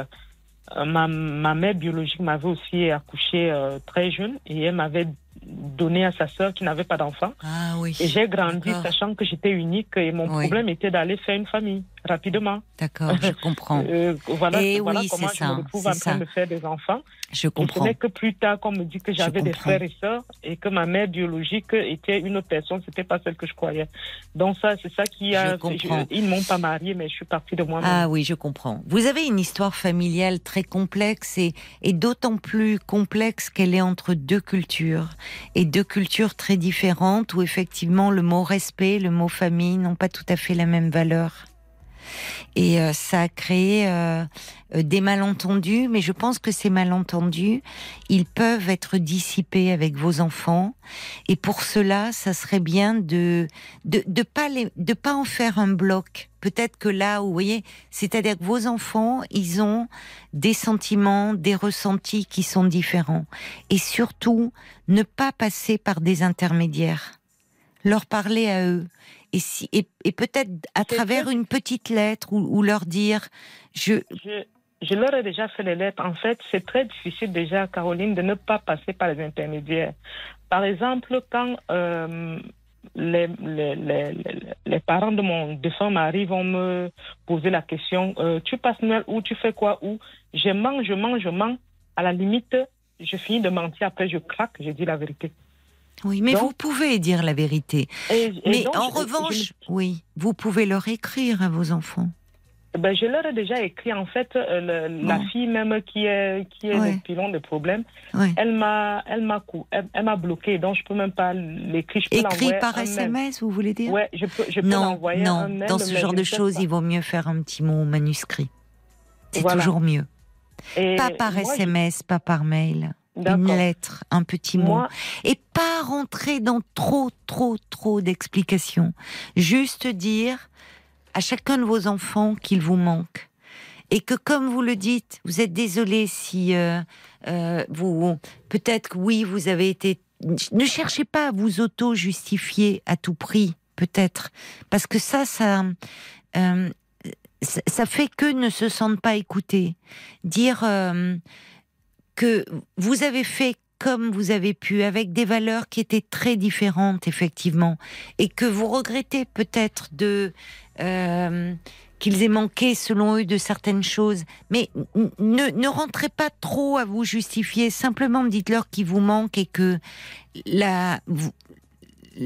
Ma, ma, mère biologique m'avait aussi accouché très jeune et elle m'avait donné à sa sœur qui n'avait pas d'enfant. Ah oui. Et j'ai grandi sachant que j'étais unique et mon problème était d'aller faire une famille rapidement. D'accord, je <laughs> comprends. Euh, voilà, et voilà comment je me retrouve en train de faire des enfants. Je comprends. Et ce que plus tard qu'on me dit que j'avais des frères et sœurs et que ma mère biologique était une autre personne, c'était pas celle que je croyais. Donc ça, c'est ça qui a. Je ils ne m'ont pas mariée, mais je suis partie de moi-même. Ah oui, je comprends. Vous avez une histoire familiale très complexe et, et d'autant plus complexe qu'elle est entre deux cultures et deux cultures très différentes où effectivement le mot respect, le mot famille n'ont pas tout à fait la même valeur. Et euh, ça a créé euh, euh, des malentendus, mais je pense que ces malentendus, ils peuvent être dissipés avec vos enfants. Et pour cela, ça serait bien de de, pas les, de pas en faire un bloc. Peut-être que là, vous voyez, c'est-à-dire que vos enfants, ils ont des sentiments, des ressentis qui sont différents. Et surtout, ne pas passer par des intermédiaires. Leur parler à eux et, si, et, peut-être à travers une petite lettre ou, leur dire je... je... leur ai déjà fait les lettres. En fait, c'est très difficile déjà, Caroline, de ne pas passer par les intermédiaires. Par exemple, quand euh, les, les, les, les, parents de mon défunt mari vont me poser la question euh, Tu passes Noël où Tu fais quoi où? Je mens, je mens, je mens. À la limite, je finis de mentir, après je craque, je dis la vérité. Oui, mais vous pouvez dire la vérité. mais en revanche, oui, vous pouvez leur écrire à vos enfants. Ben, je leur ai déjà écrit. En fait, euh, la fille même qui est qui est le pilon de problème, elle m'a elle m'a elle, m'a bloqué. Donc je peux même pas l'écrire. Écrit par SMS, vous voulez dire? Ouais, je peux je peux. Non, non. Dans ce genre de choses, il vaut mieux faire un petit mot manuscrit. C'est toujours mieux. pas par SMS, pas par mail une lettre, un petit mot, et pas rentrer dans trop, trop, trop d'explications. Juste dire à chacun de vos enfants qu'il vous manque. Et que comme vous le dites, vous êtes désolé si euh, euh, vous, peut-être que oui, vous avez été. Ne cherchez pas à vous auto-justifier à tout prix, peut-être, parce que ça, ça, euh, ça fait que ne se sentent pas écoutés. Dire que vous avez fait comme vous avez pu, avec des valeurs qui étaient très différentes, effectivement, et que vous regrettez peut-être de euh, qu'ils aient manqué, selon eux, de certaines choses. Mais ne, ne rentrez pas trop à vous justifier. Simplement, dites-leur qu'il vous manque et que la,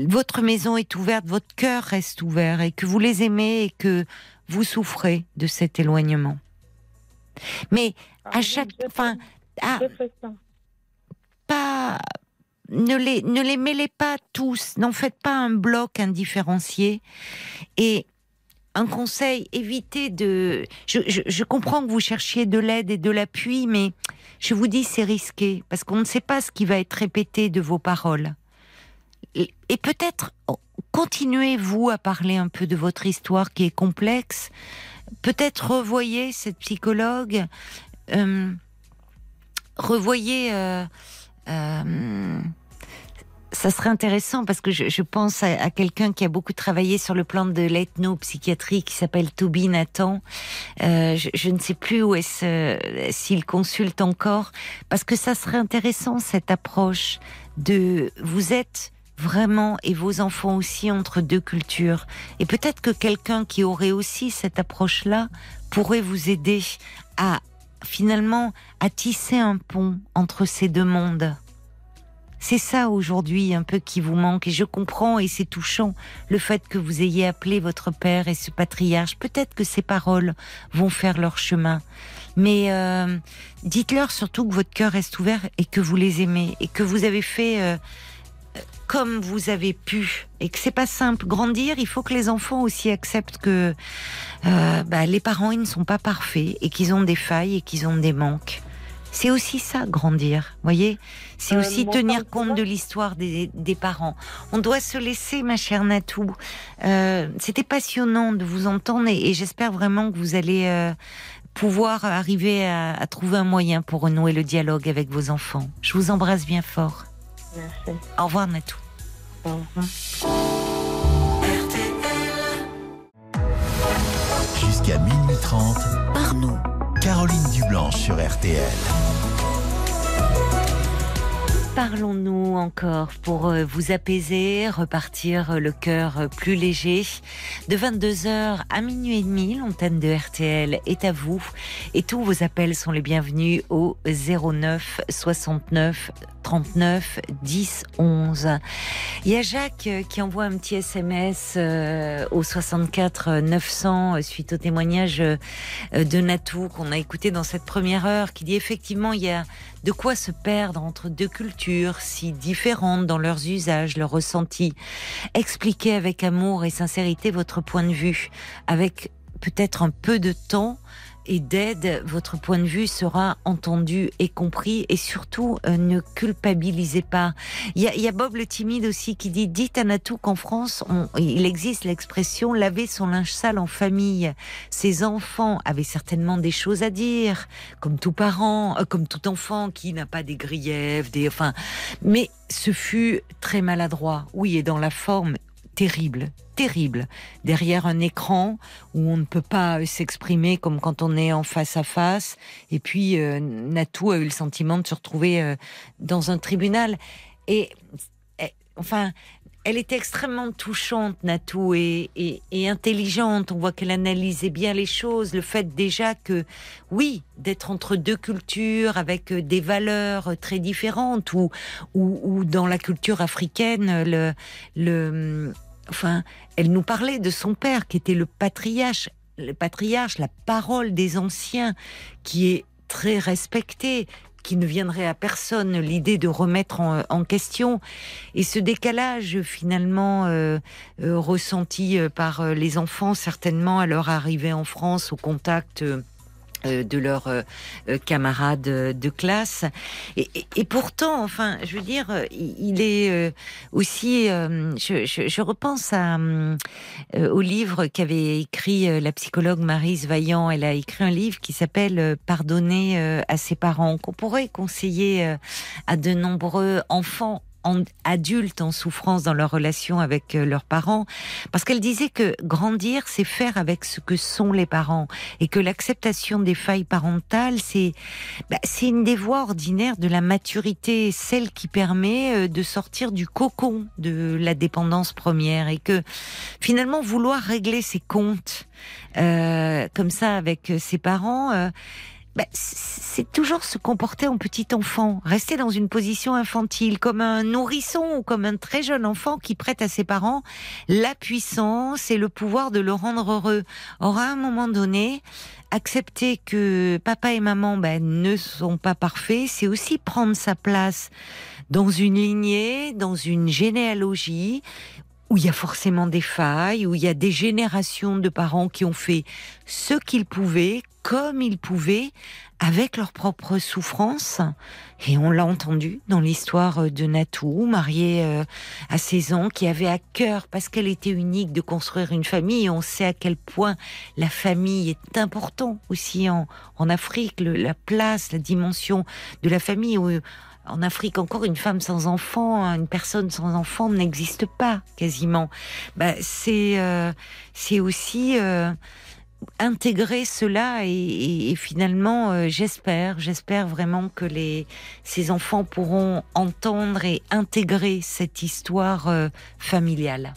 votre maison est ouverte, votre cœur reste ouvert et que vous les aimez et que vous souffrez de cet éloignement. Mais à chaque, fin, ah, pas ne les ne les mêlez pas tous, n'en faites pas un bloc indifférencié et un conseil, évitez de. Je, je, comprends que vous cherchiez de l'aide et de l'appui, mais je vous dis c'est risqué parce qu'on ne sait pas ce qui va être répété de vos paroles. Et, peut-être continuez vous à parler un peu de votre histoire qui est complexe. Peut-être revoyez cette psychologue. Euh, revoyez euh, euh, ça serait intéressant parce que je, pense à, quelqu'un qui a beaucoup travaillé sur le plan de l'ethno-psychiatrie qui s'appelle Toby Nathan. Euh, je, ne sais plus où est-ce s'il consulte encore parce que ça serait intéressant cette approche de vous êtes vraiment et vos enfants aussi entre deux cultures et peut-être que quelqu'un qui aurait aussi cette approche-là pourrait vous aider à finalement à tisser un pont entre ces deux mondes. C'est ça aujourd'hui un peu qui vous manque et je comprends et c'est touchant le fait que vous ayez appelé votre père et ce patriarche. Peut-être que ces paroles vont faire leur chemin. Mais euh, dites-leur surtout que votre cœur reste ouvert et que vous les aimez et que vous avez fait euh, comme vous avez pu et que c'est pas simple. Grandir, il faut que les enfants aussi acceptent que euh, bah, les parents ils ne sont pas parfaits et qu'ils ont des failles et qu'ils ont des manques. C'est aussi ça, grandir. Voyez, c'est euh, aussi tenir compte de l'histoire des, parents. On doit se laisser, ma chère Natou. Euh, C'était passionnant de vous entendre et, j'espère vraiment que vous allez pouvoir arriver à, à, trouver un moyen pour renouer le dialogue avec vos enfants. Je vous embrasse bien fort. Merci. Au revoir, Natou. Au revoir. Jusqu'à minuit 30, par nous. Caroline Dublanche sur RTL. Parlons-nous encore pour euh, vous apaiser, repartir euh, le cœur euh, plus léger. De 22h à minuit et demi, l'antenne de RTL est à vous et tous vos appels sont les bienvenus au 09 69 39 10 11. Il y a Jacques qui envoie un petit SMS au 64 900 suite au témoignage de Natou qu'on a écouté dans cette première heure qui dit effectivement il y a de quoi se perdre entre deux cultures si différentes dans leurs usages, leurs ressentis. Expliquez avec amour et sincérité votre point de vue, avec peut-être un peu de temps et d'aide, votre point de vue sera entendu et compris et surtout euh, ne culpabilisez pas. Il y, a, y a, Bob le timide aussi qui dit dites à Natou qu'en France il existe l'expression laver son linge sale en famille. Ses enfants avaient certainement des choses à dire, comme tout parent, euh, comme tout enfant qui n'a pas des griefs, des enfin, mais ce fut très maladroit. Oui, et dans la forme terrible, terrible, derrière un écran où on ne peut pas s'exprimer comme quand on est en face à face. Et puis euh, Natou a eu le sentiment de se retrouver euh, dans un tribunal. Et, enfin, elle était extrêmement touchante, Natou, et, et, intelligente. On voit qu'elle analysait bien les choses. Le fait déjà que, oui, d'être entre deux cultures avec euh, des valeurs très différentes, ou, ou, ou dans la culture africaine, le, le enfin, elle nous parlait de son père qui était le patriarche, le patriarche, la parole des anciens, qui est très respectée, qui ne viendrait à personne l'idée de remettre en, question. Et ce décalage finalement euh, euh, ressenti euh, par les enfants, certainement à leur arrivée en France au contact de leurs euh, euh, camarades de classe. Et, pourtant, enfin, je veux dire, il est aussi. Je, repense au livre qu'avait écrit la psychologue Marise Vaillant. Elle a écrit un livre qui s'appelle Pardonner à ses parents, qu'on pourrait conseiller à de nombreux enfants adultes en souffrance dans leur relation avec euh, leurs parents, parce qu'elle disait que grandir, c'est faire avec ce que sont les parents, et que l'acceptation des failles parentales, c'est bah, une des voies ordinaires de la maturité, celle qui permet euh, de sortir du cocon de la dépendance première, et que finalement vouloir régler ses comptes euh, comme ça avec ses parents. Bah, c'est toujours se comporter en petit enfant, rester dans une position infantile, comme un nourrisson ou comme un très jeune enfant qui prête à ses parents la puissance et le pouvoir de le rendre heureux. Or, à un moment donné, accepter que papa et maman ben, ne sont pas parfaits, c'est aussi prendre sa place dans une lignée, dans une généalogie où il y a forcément des failles, où il y a des générations de parents qui ont fait ce qu'ils pouvaient, comme ils pouvaient, avec leurs propres souffrances. Et on l'a entendu dans l'histoire de Natou, mariée euh, à 16 ans, qui avait à cœur, parce qu'elle était unique, de construire une famille. On sait à quel point la famille est important aussi en, en Afrique, la place, la dimension de la famille. Où, en Afrique encore une femme sans enfant, une personne sans enfant n'existe pas quasiment. Bah, c'est euh, aussi euh, intégrer cela et, finalement euh, j'espère j'espère vraiment que les ces enfants pourront entendre et intégrer cette histoire familiale.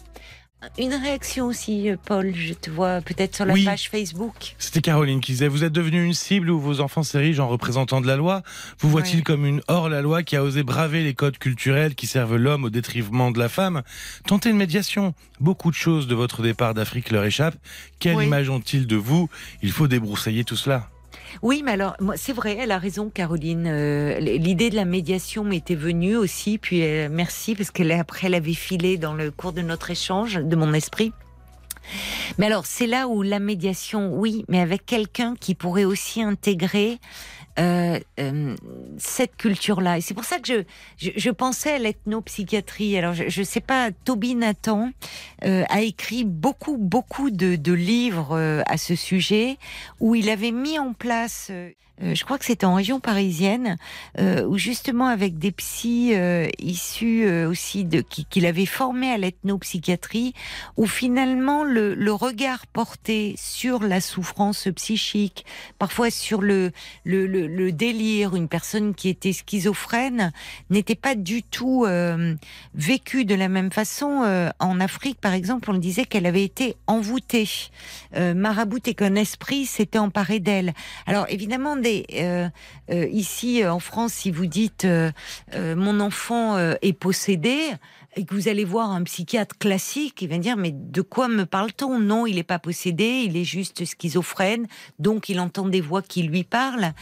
Une réaction aussi, Paul, je te vois peut-être sur la page Facebook. C'était Caroline qui disait, vous êtes devenu une cible où vos enfants s'érigent en représentants de la loi. Vous voit-il comme une hors-la-loi qui a osé braver les codes culturels qui servent l'homme au détriment de la femme? Tentez une médiation. Beaucoup de choses de votre départ d'Afrique leur échappent. Quelle image ont-ils de vous? Il faut débroussailler tout cela. Oui, mais alors, c'est vrai, elle a raison, Caroline. Euh, l'idée de la médiation m'était venue aussi, puis euh, merci, parce qu'elle après, elle avait filé dans le cours de notre échange, de mon esprit. Mais alors, c'est là où la médiation, oui, mais avec quelqu'un qui pourrait aussi intégrer euh, euh, cette culture-là. Et c'est pour ça que je, je, pensais à l'ethnopsychiatrie. Alors, je ne sais pas, Toby Nathan euh, a écrit beaucoup, beaucoup de, de livres à ce sujet où il avait mis en place euh, je crois que c'était en région parisienne, euh, où justement avec des psys euh, issus euh, aussi de qu'il avait formé à l'ethnopsychiatrie, où finalement le, le, regard porté sur la souffrance psychique, parfois sur le, le, le, délire, une personne qui était schizophrène, n'était pas du tout euh, vécu de la même façon. en Afrique, par exemple, on disait qu'elle avait été envoûtée, maraboutée, qu'un esprit s'était emparé d'elle. Alors évidemment, euh, euh, ici en France, si vous dites euh, mon enfant est possédé et que vous allez voir un psychiatre classique, il va dire mais de quoi me parle-t-on? Non, il n'est pas possédé, il est juste schizophrène, donc il entend des voix qui lui parlent.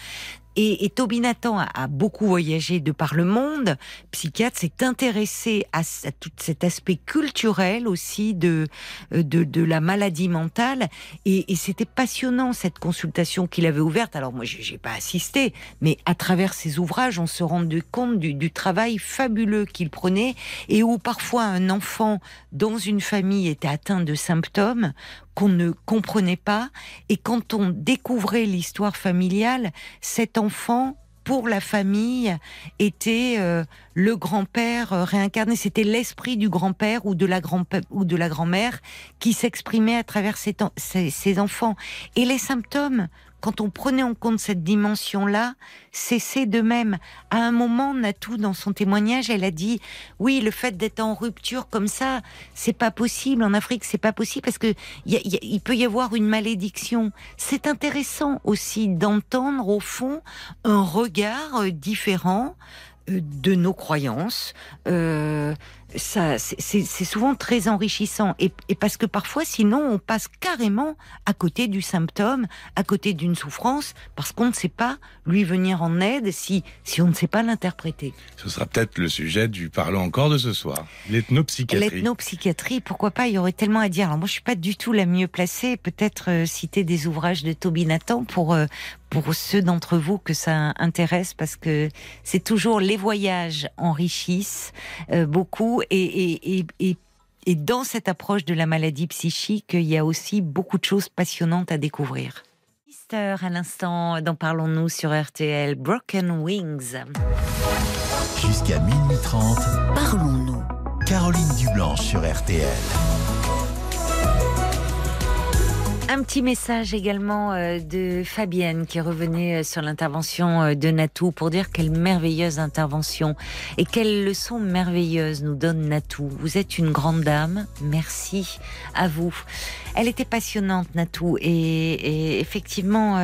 Et, et Toby Nathan a, beaucoup voyagé de par le monde. Psychiatre s'est intéressé à, tout cet aspect culturel aussi de, euh, de, de la maladie mentale. Et, et c'était passionnant cette consultation qu'il avait ouverte. Alors moi, j'ai pas assisté, mais à travers ses ouvrages, on se rend compte du, du travail fabuleux qu'il prenait et où parfois un enfant dans une famille était atteint de symptômes qu'on ne comprenait pas. Et quand on découvrait l'histoire familiale, cet enfant pour la famille était euh, le grand-père euh, réincarné. C'était l'esprit du grand-père ou de la grand-mère qui s'exprimait à travers ses, enfants. Et les symptômes quand on prenait en compte cette dimension-là, cessait de même. À un moment, Natou, dans son témoignage, elle a dit oui, le fait d'être en rupture comme ça, c'est pas possible. En Afrique, c'est pas possible parce que il peut y avoir une malédiction. C'est intéressant aussi d'entendre au fond un regard euh, différent euh, de nos croyances. Euh, ça, c'est souvent très enrichissant. Et, parce que parfois, sinon, on passe carrément à côté du symptôme, à côté d'une souffrance, parce qu'on ne sait pas lui venir en aide si, si on ne sait pas l'interpréter. Ce sera peut-être le sujet du parlant encore de ce soir. L'ethnopsychiatrie. L'ethnopsychiatrie, pourquoi pas Il y aurait tellement à dire. Alors moi, je suis pas du tout la mieux placée. Peut-être euh, citer des ouvrages de Toby Nathan pour euh, pour ceux d'entre vous que ça intéresse, parce que c'est toujours les voyages enrichissent euh, beaucoup et, et, et, et dans cette approche de la maladie psychique, il y a aussi beaucoup de choses passionnantes à découvrir. Mister, à l'instant, d'en parlons-nous sur RTL, Broken Wings. Jusqu'à minuit 30, parlons-nous. Caroline Dublanche sur RTL. Un petit message également euh, de Fabienne qui revenait euh, sur l'intervention euh, de Natou pour dire quelle merveilleuse intervention et quelle leçon merveilleuse nous donne Natou. Vous êtes une grande dame, merci à vous. Elle était passionnante Natou et, effectivement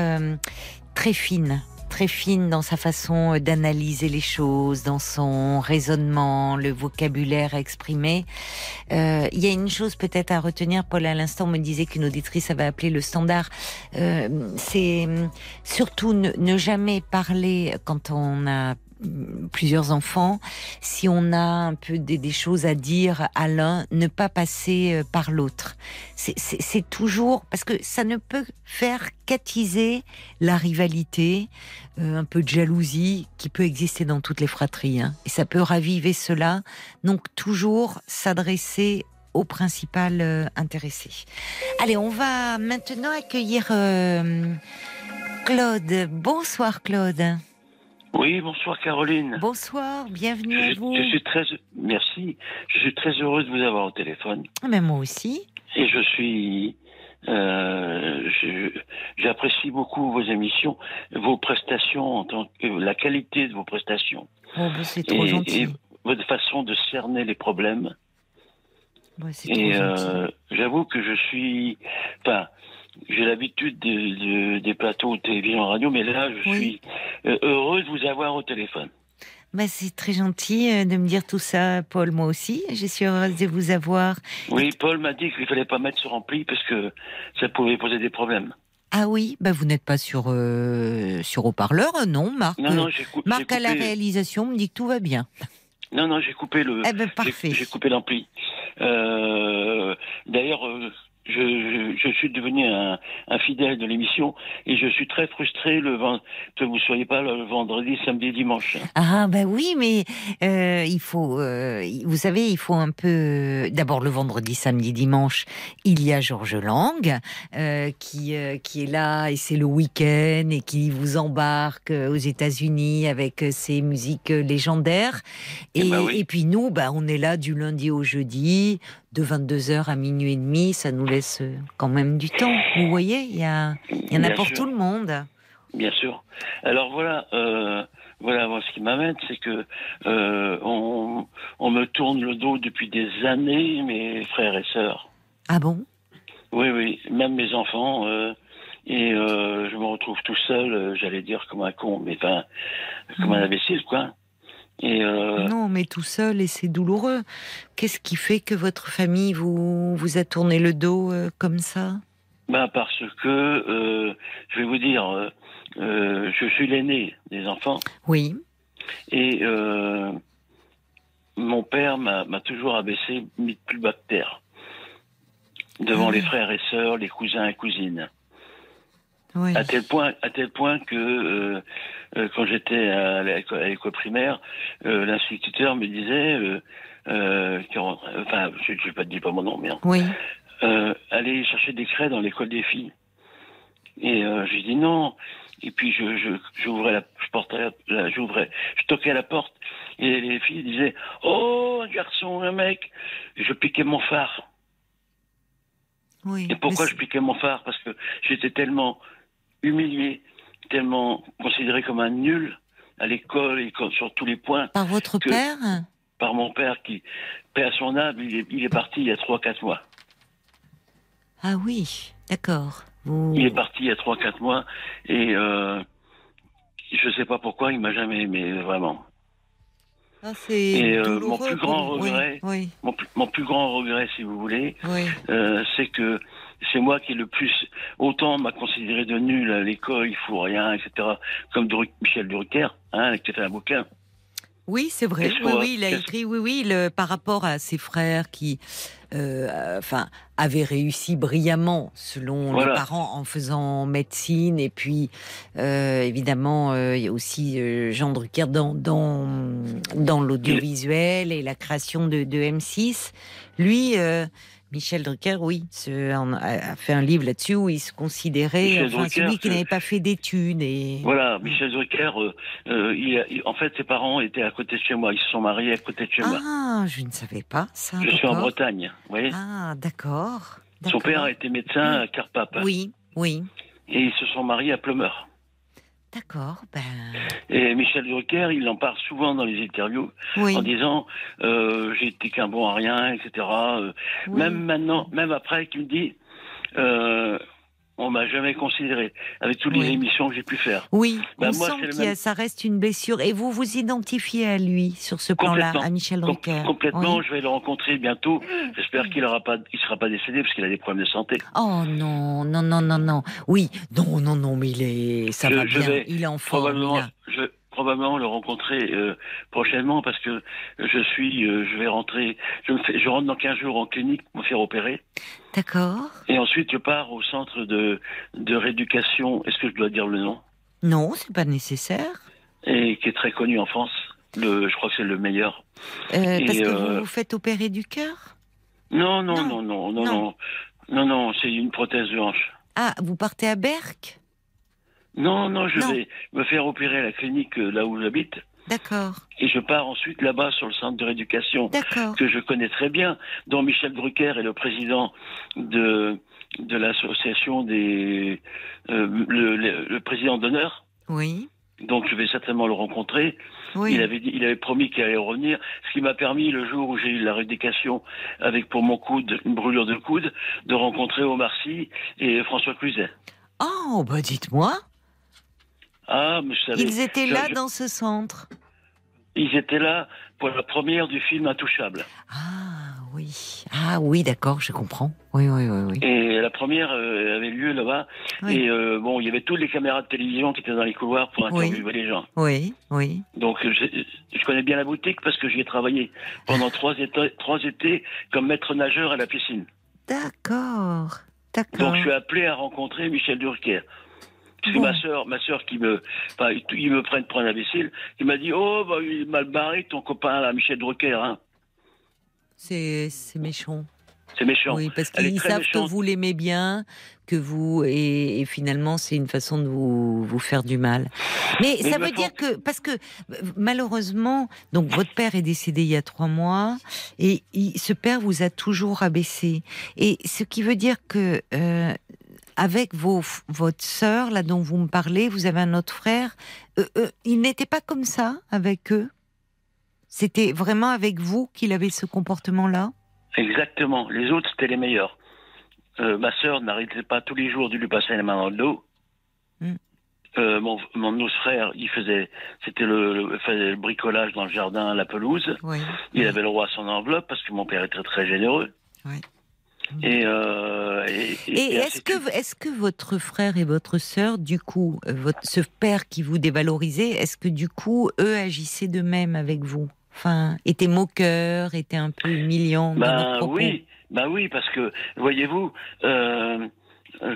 très fine très fine dans sa façon d'analyser les choses, dans son raisonnement, le vocabulaire exprimé. Euh, il y a une chose peut-être à retenir. Paul, à l'instant, me disait qu'une auditrice avait appelé le standard. Euh, c'est surtout ne, jamais parler quand on a plusieurs enfants, si on a un peu des, choses à dire à l'un, ne pas passer euh, par l'autre. C'est toujours parce que ça ne peut faire qu'attiser la rivalité, euh, un peu de jalousie qui peut exister dans toutes les fratries, hein. et ça peut raviver cela. Donc toujours s'adresser au principal euh, intéressé. Allez, on va maintenant accueillir Claude. Bonsoir Claude. Oui, bonsoir Caroline. Bonsoir, bienvenue à Je, vous. je suis très, merci. Je suis très heureux de vous avoir au téléphone. Mais moi aussi. Et je suis, euh, j'apprécie beaucoup vos émissions, vos prestations en tant que la qualité de vos prestations Oh, bah, c'est trop et, gentil. et votre façon de cerner les problèmes. Ouais, c'est trop Et gentil. euh, j'avoue que je suis, enfin, j'ai l'habitude de- de- des plateaux télévision radio, mais là, je Oui. suis euh, heureux de vous avoir au téléphone. Bah, c'est très gentil euh, de me dire tout ça, Paul. Moi aussi, je suis heureuse de vous avoir. Oui, Paul m'a dit qu'il fallait pas mettre sur ampli parce que ça pouvait poser des problèmes. Ah oui, bah vous n'êtes pas sur euh, sur haut-parleur, non, Marc Non, non, j'ai cou- j'ai Marc à la coupé. réalisation me dit que tout va bien. Non, non, j'ai coupé le. Eh ben parfait. J'ai coupé l'ampli. Euh, D'ailleurs, euh, je, je, je suis devenu un, un fidèle de l'émission et je suis très frustré le que vous soyez pas là le vendredi, samedi, dimanche. Ah bah oui, mais euh, il faut, euh, vous savez, il faut un peu. D'abord le vendredi, samedi, dimanche, il y a Georges Lang euh, qui euh, qui est là et c'est le week-end et qui vous embarque euh, aux États-Unis avec euh, ses musiques légendaires. Et, Eh ben oui. et puis nous, bah on est là du lundi au jeudi de 22h à minuit et demi, ça nous laisse euh, quand même du temps. Vous voyez, il y, a, il y en a Bien pour sûr. tout le monde. Bien sûr. Alors voilà, euh, voilà moi, ce qui m'amène, c'est que euh, on, on me tourne le dos depuis des années, mes frères et sœurs. Ah bon? Oui, oui, même mes enfants. euh, et je me retrouve tout seul, j'allais dire comme un con, mais enfin, comme un Mhm. imbécile, quoi. Et euh, Non, mais tout seul et c'est douloureux. Qu'est-ce qui fait que votre famille vous, vous a tourné le dos euh, comme ça? Ben, parce que, euh, je vais vous dire, je suis l'aîné des enfants. Oui. Et mon père m'a toujours abaissé, mis plus bas que terre, devant Ah. les frères et sœurs, les cousins et cousines. Oui. À tel point, à tel point que euh, quand j'étais à l'école primaire, euh, l'instituteur me disait, euh, euh, enfin, je ne vais pas te dire pas mon nom, mais Oui. euh, aller chercher des craies dans l'école des filles. Et euh, j'ai dit non. Et puis je je j'ouvrais la je portais la, j'ouvrais je toquais à la porte et les filles disaient oh un garçon un mec et je piquais mon phare. oui. Et pourquoi je piquais mon phare? Parce que j'étais tellement humilié, tellement considéré comme un nul à l'école et sur tous les points Par votre père par mon père qui paix à son âme, il est, il est parti il y a trois quatre mois. Ah oui, d'accord. Vous... Il est parti il y a 3-4 mois et euh, je sais pas pourquoi il m'a jamais aimé vraiment. Ah, Et, euh, mon plus grand. Oui, regret- Oui, Mon, plus- mon plus grand regret, si vous voulez, oui. euh, c'est que c'est moi qui le plus autant m'a considéré de nul à l'école, il faut rien, etc. Comme Dru- Michel Drucker, hein, qui a fait un bouquin. Oui, c'est vrai. Oui, oui, il a écrit, oui, oui, le- par rapport à ses frères qui, euh, enfin, avaient réussi brillamment, selon Voilà. les parents, en faisant médecine. Et puis, euh, évidemment, euh, il y a aussi Jean Drucker dans, dans, dans l'audiovisuel et la création de, de M6. Lui, Michel Drucker, oui, a fait un livre là-dessus où il se considérait enfin, Drucker, celui qui n'avait pas fait d'études. Et... Voilà, Michel Drucker, euh, euh, il a- il- en fait, ses parents étaient à côté de chez moi, ils se sont mariés à côté de chez moi. Ah, je ne savais pas ça. Je suis en. Bretagne, vous voyez. Ah, d'accord. Son père a été médecin à Carpape Oui, oui. et ils se sont mariés à Plumeur. D'accord. Ben, Et Michel Drucker, il en parle souvent dans les interviews oui. en disant euh, j'ai été qu'un bon à rien, etc. Euh, oui. Même maintenant, même après, qu'il me dit euh, on m'a jamais considéré avec toutes les émissions que j'ai pu faire. Oui, Ben, on moi, sent que même- ça reste une blessure. Et vous vous identifiez à lui sur ce plan-là, à Michel Com- Drucker? Complètement, Oui. je vais le rencontrer bientôt. J'espère qu'il aura pas, il sera pas décédé parce qu'il a des problèmes de santé. Oh non, non, non, non, non. Oui, non, non, non, mais il est, ça Je- va je bien. vais Il est en forme. Probablement, probablement le rencontrer euh, prochainement parce que je suis, euh, je vais rentrer, je me fais, je rentre dans 15 jours en clinique pour me faire opérer. D'accord. Et ensuite, je pars au centre de, de rééducation, est-ce que je dois dire le nom? Non, c'est pas nécessaire. Et qui est très connu en France. Le, je crois que c'est le meilleur. Euh, parce que euh, vous vous faites opérer du cœur? Non, non, Non. non, non, non, Non. non. Non, non, c'est une prothèse de hanche. Ah, vous partez à Berck? Non, non, je Non. vais me faire opérer à la clinique euh, là où j'habite. D'accord, Et je pars ensuite là-bas sur le centre de rééducation que je connais très bien, dont Michel Drucker est le président de, de l'association des. euh, le, le- le président d'honneur. Oui, Donc je vais certainement le rencontrer. oui. Il, avait dit, il avait promis qu'il allait revenir, ce qui m'a permis, le jour où j'ai eu la rééducation avec pour mon coude, une brûlure de coude, de rencontrer Omar Sy et François Cluzet. Oh, bah dites-moi, Ah, mais je savais. ils étaient je- là je- dans ce centre. Ils étaient là pour la première du film Intouchable. Ah oui, ah oui, d'accord, je comprends. Oui, oui, oui, oui. Et la première euh, avait lieu là-bas. Oui. Et euh, bon, il y avait toutes les caméras de télévision qui étaient dans les couloirs pour Oui. interviewer les gens. Oui, oui. Donc euh, je, je connais bien la boutique parce que j'y ai travaillé pendant trois étés, trois étés comme maître nageur à la piscine. D'accord, d'accord. Donc je suis appelé à rencontrer Michel Durker. C'est Bon. ma sœur, ma sœur qui me, enfin, ils me prennent pour un imbécile, qui m'a dit, oh, bah, il mal barré, ton copain, là, Michel Drucker, hein. C'est c'est méchant. C'est méchant. Oui, parce qu'ils savent méchante. que vous l'aimez bien, que vous et, et finalement c'est une façon de vous, vous faire du mal. Mais, Mais ça ma veut dire que parce que malheureusement, donc votre père est décédé il y a trois mois et il- ce père vous a toujours abaissé. Et ce qui veut dire que euh, avec vos, votre sœur là dont vous me parlez, vous avez un autre frère. euh, euh, il n'était pas comme ça avec eux? C'était vraiment avec vous qu'il avait ce comportement-là? Exactement. Les autres, c'était les meilleurs. Euh, ma sœur n'arrêtait pas tous les jours de lui passer la main dans le dos. Mm. Euh, mon, mon autre frère, il faisait, c'était le, le- faisait le bricolage dans le jardin, la pelouse. Oui. Il avait le droit à son enveloppe parce que mon père était très généreux. Et, euh, et, Et et est-ce que, suite. est-ce que votre frère et votre sœur, du coup, euh, votre, ce père qui vous dévalorisait, est-ce que du coup, eux agissaient de même avec vous? Enfin, étaient moqueurs, étaient un peu humiliants Ben oui, ben oui, parce que voyez-vous, euh,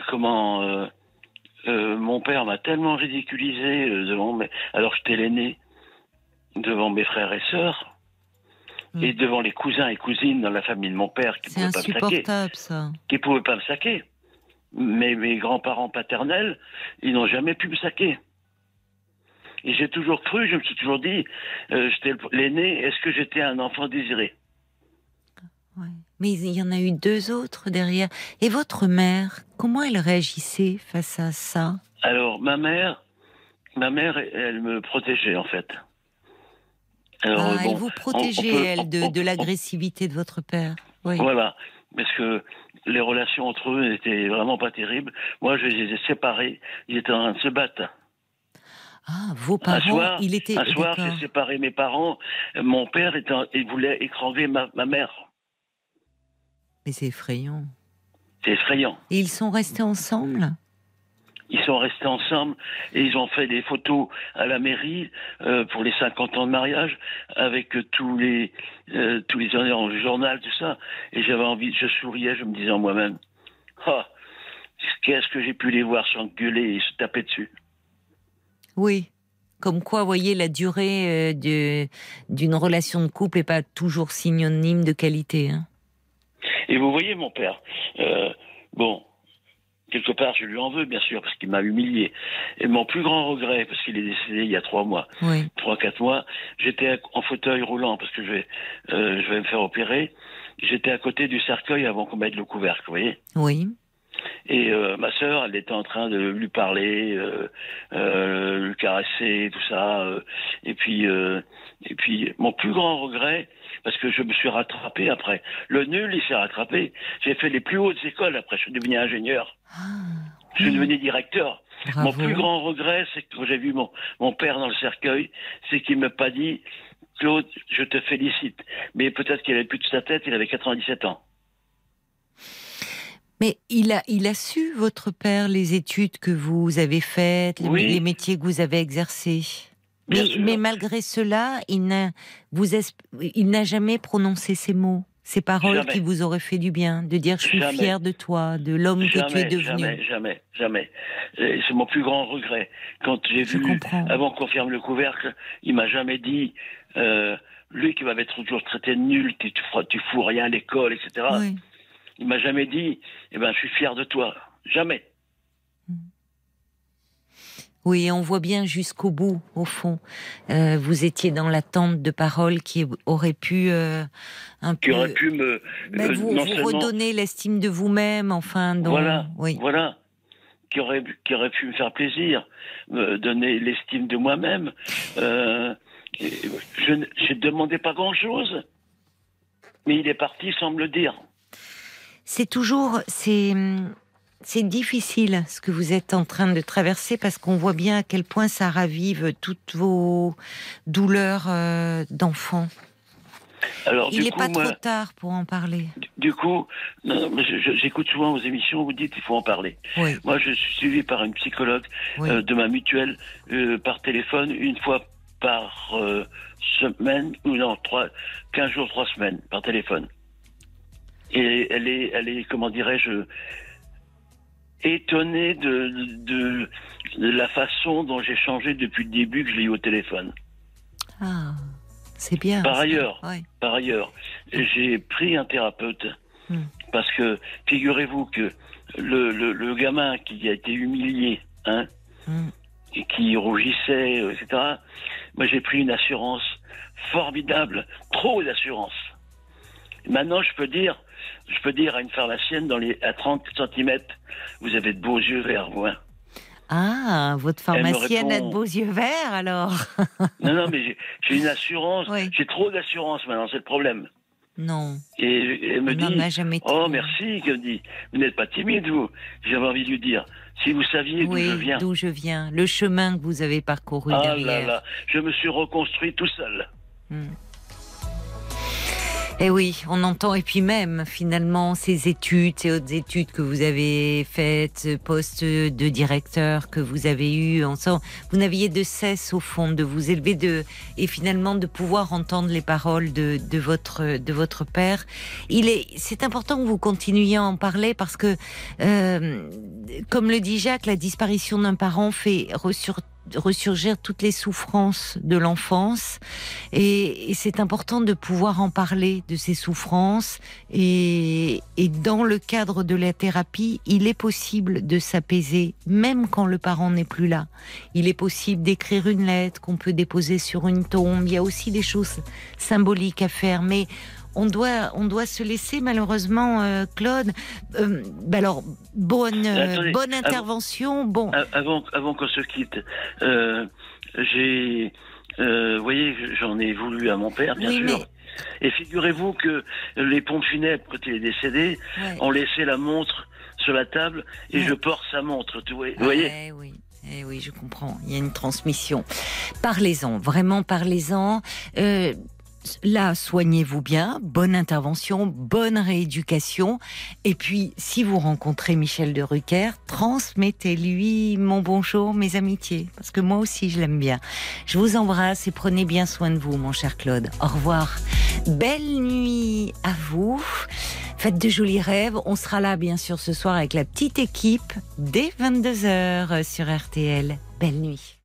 comment euh, mon père m'a tellement ridiculisé devant mes, alors j'étais l'aîné devant mes frères et sœurs Mm. et devant les cousins et cousines dans la famille de mon père qui pouvaient pas me saquer, ça. qui pouvaient pas me saquer. Mais mes grands-parents paternels, ils n'ont jamais pu me saquer. Et j'ai toujours cru, je me suis toujours dit, euh, j'étais l'aîné, est-ce que j'étais un enfant désiré? Ouais. Mais il y en a eu deux autres derrière. Et votre mère, comment elle réagissait face à ça? Alors, ma mère, ma mère, elle me protégeait en fait. Alors, Ah, euh, bon, vous protégeait, on peut- elle, de, l'agressivité de votre père. Oui. Voilà, parce que les relations entre eux n'étaient vraiment pas terribles. Moi, je les ai séparés. Ils étaient en train de se battre. Ah, vos Un parents, soir, il était. un soir, j'ai séparé mes parents. Mon père était, il voulait écraser ma, ma mère. Mais c'est effrayant. C'est effrayant. Et ils sont restés ensemble? Ils sont restés ensemble et ils ont fait des photos à la mairie euh, pour les 50 ans de mariage avec tous les euh, tous les dans le journal tout ça et j'avais envie je souriais je me disais en moi-même ah qu'est-ce que j'ai pu les voir s'engueuler et se taper dessus? Oui. Comme quoi, vous voyez, la durée euh, de- d'une relation de couple n'est pas toujours synonyme de qualité. hein. et vous voyez mon père euh, bon quelque part je lui en veux bien sûr parce qu'il m'a humilié et mon plus grand regret parce qu'il est décédé il y a trois mois Oui. trois quatre mois, j'étais en fauteuil roulant parce que je vais euh, je vais me faire opérer. J'étais à côté du cercueil avant qu'on mette le couvercle, vous voyez. Oui. Et euh, ma sœur, elle était en train de lui parler, euh, euh, lui caresser, tout ça. euh, et puis et puis mon plus grand regret, parce que je me suis rattrapé après. Le nul, il s'est rattrapé. J'ai fait les plus hautes écoles après. Je suis devenu ingénieur. Ah, Je suis oui. devenu directeur. Bravo. Mon plus grand regret, c'est que quand j'ai vu mon, mon père dans le cercueil, c'est qu'il ne m'a pas dit Claude, je te félicite. Mais peut-être qu'il avait plus de sa tête, il avait 97 ans. Mais il a, il a su, votre père, les études que vous avez faites, les, Oui. les métiers que vous avez exercés? Mais, malgré cela, il n'a, vous il n'a jamais prononcé ces mots, ces paroles Jamais. qui vous auraient fait du bien, de dire je suis Jamais. fier de toi, de l'homme que tu es devenu. jamais, jamais, jamais. C'est mon plus grand regret. Quand j'ai vu, comprends. avant qu'on ferme le couvercle, il m'a jamais dit, euh, lui qui m'avait toujours traité de nul, tu, tu, tu fous rien à l'école, etc. Oui. Il m'a jamais dit, eh ben, je suis fier de toi. Jamais. Oui, on voit bien jusqu'au bout, au fond. Euh, vous étiez dans l'attente de paroles qui auraient pu euh, un qui peu... aurait pu me euh, vous, non vous seulement- redonner l'estime de vous-même, enfin. Voilà, Oui. voilà, qui aurait, qui aurait pu me faire plaisir, me donner l'estime de moi-même. Euh, et je ne je ne demandais pas grand-chose, mais il est parti sans me le dire. C'est toujours, c'est, c'est difficile ce que vous êtes en train de traverser parce qu'on voit bien à quel point ça ravive toutes vos douleurs euh, d'enfant. Alors Il n'est pas moi, trop tard pour en parler. du- coup, j'écoute souvent vos émissions, vous dites il faut en parler. Oui, Moi, je suis suivi par une psychologue oui. euh, de ma mutuelle euh, par téléphone une fois par semaine ou non trois 15 jours trois semaines par téléphone et elle est elle est comment dirais-je étonnée de, de de la façon dont j'ai changé depuis le début que je l'ai eu au téléphone Ah, c'est bien. Par ailleurs. Ouais. par ailleurs j'ai pris un thérapeute Hmm. parce que figurez-vous que le, le, le gamin qui a été humilié hein Hmm. et qui rougissait, etc. Moi, j'ai pris une assurance formidable, trop d'assurance. Maintenant, je peux dire, je peux dire à une pharmacienne dans les à 30 cm, vous avez de beaux yeux verts, vous. hein. Ah, votre Elle pharmacienne a de beaux yeux verts alors <laughs> non, non, mais j'ai- une assurance, Oui. j'ai trop d'assurance maintenant, c'est le problème. Non, Et elle me dit, jamais oh merci, qu'elle me dit, vous n'êtes pas timide, vous. J'avais envie de lui dire, si vous saviez d'où je viens. d'où je viens, le chemin que vous avez parcouru Ah là derrière. là, je me suis reconstruit tout seul. Et oui, on entend, et puis même finalement ces études, ces autres études que vous avez faites, poste de directeur que vous avez eu, sent, vous n'aviez de cesse au fond de vous élever de, et finalement de pouvoir entendre les paroles de, de votre, de votre père. Il est, c'est important que vous continuiez à en parler parce que, euh, comme le dit Jacques, la disparition d'un parent fait ressur- ressurgir toutes les souffrances de l'enfance et, c'est important de pouvoir en parler de ces souffrances et, et dans le cadre de la thérapie, il est possible de s'apaiser même quand le parent n'est plus là. Il est possible d'écrire une lettre qu'on peut déposer sur une tombe. Il y a aussi des choses symboliques à faire, mais on doit, on doit se laisser malheureusement, euh, Claude. euh, bah alors, bonne, euh, Attendez, bonne avant- intervention. Bon, A- Avant, avant qu'on se quitte, euh, j'ai, euh, vous voyez, j'en ai voulu à mon père, bien Oui, sûr. mais- Et figurez-vous que les pompes funèbres, quand il est décédé, ouais. ont laissé la montre sur la table et Ouais. je porte sa montre. Vous voyez Eh oui. Eh oui, je comprends. Il y a une transmission. Parlez-en, vraiment parlez-en. Euh, là, soignez-vous bien. Bonne intervention, bonne rééducation. Et puis, si vous rencontrez Michel de Rucker, transmettez-lui mon bonjour, mes amitiés. Parce que moi aussi, je l'aime bien. Je vous embrasse et prenez bien soin de vous, mon cher Claude. Au revoir. Belle nuit à vous. Faites de jolis rêves. On sera là, bien sûr, ce soir avec la petite équipe dès 22h sur RTL. Belle nuit.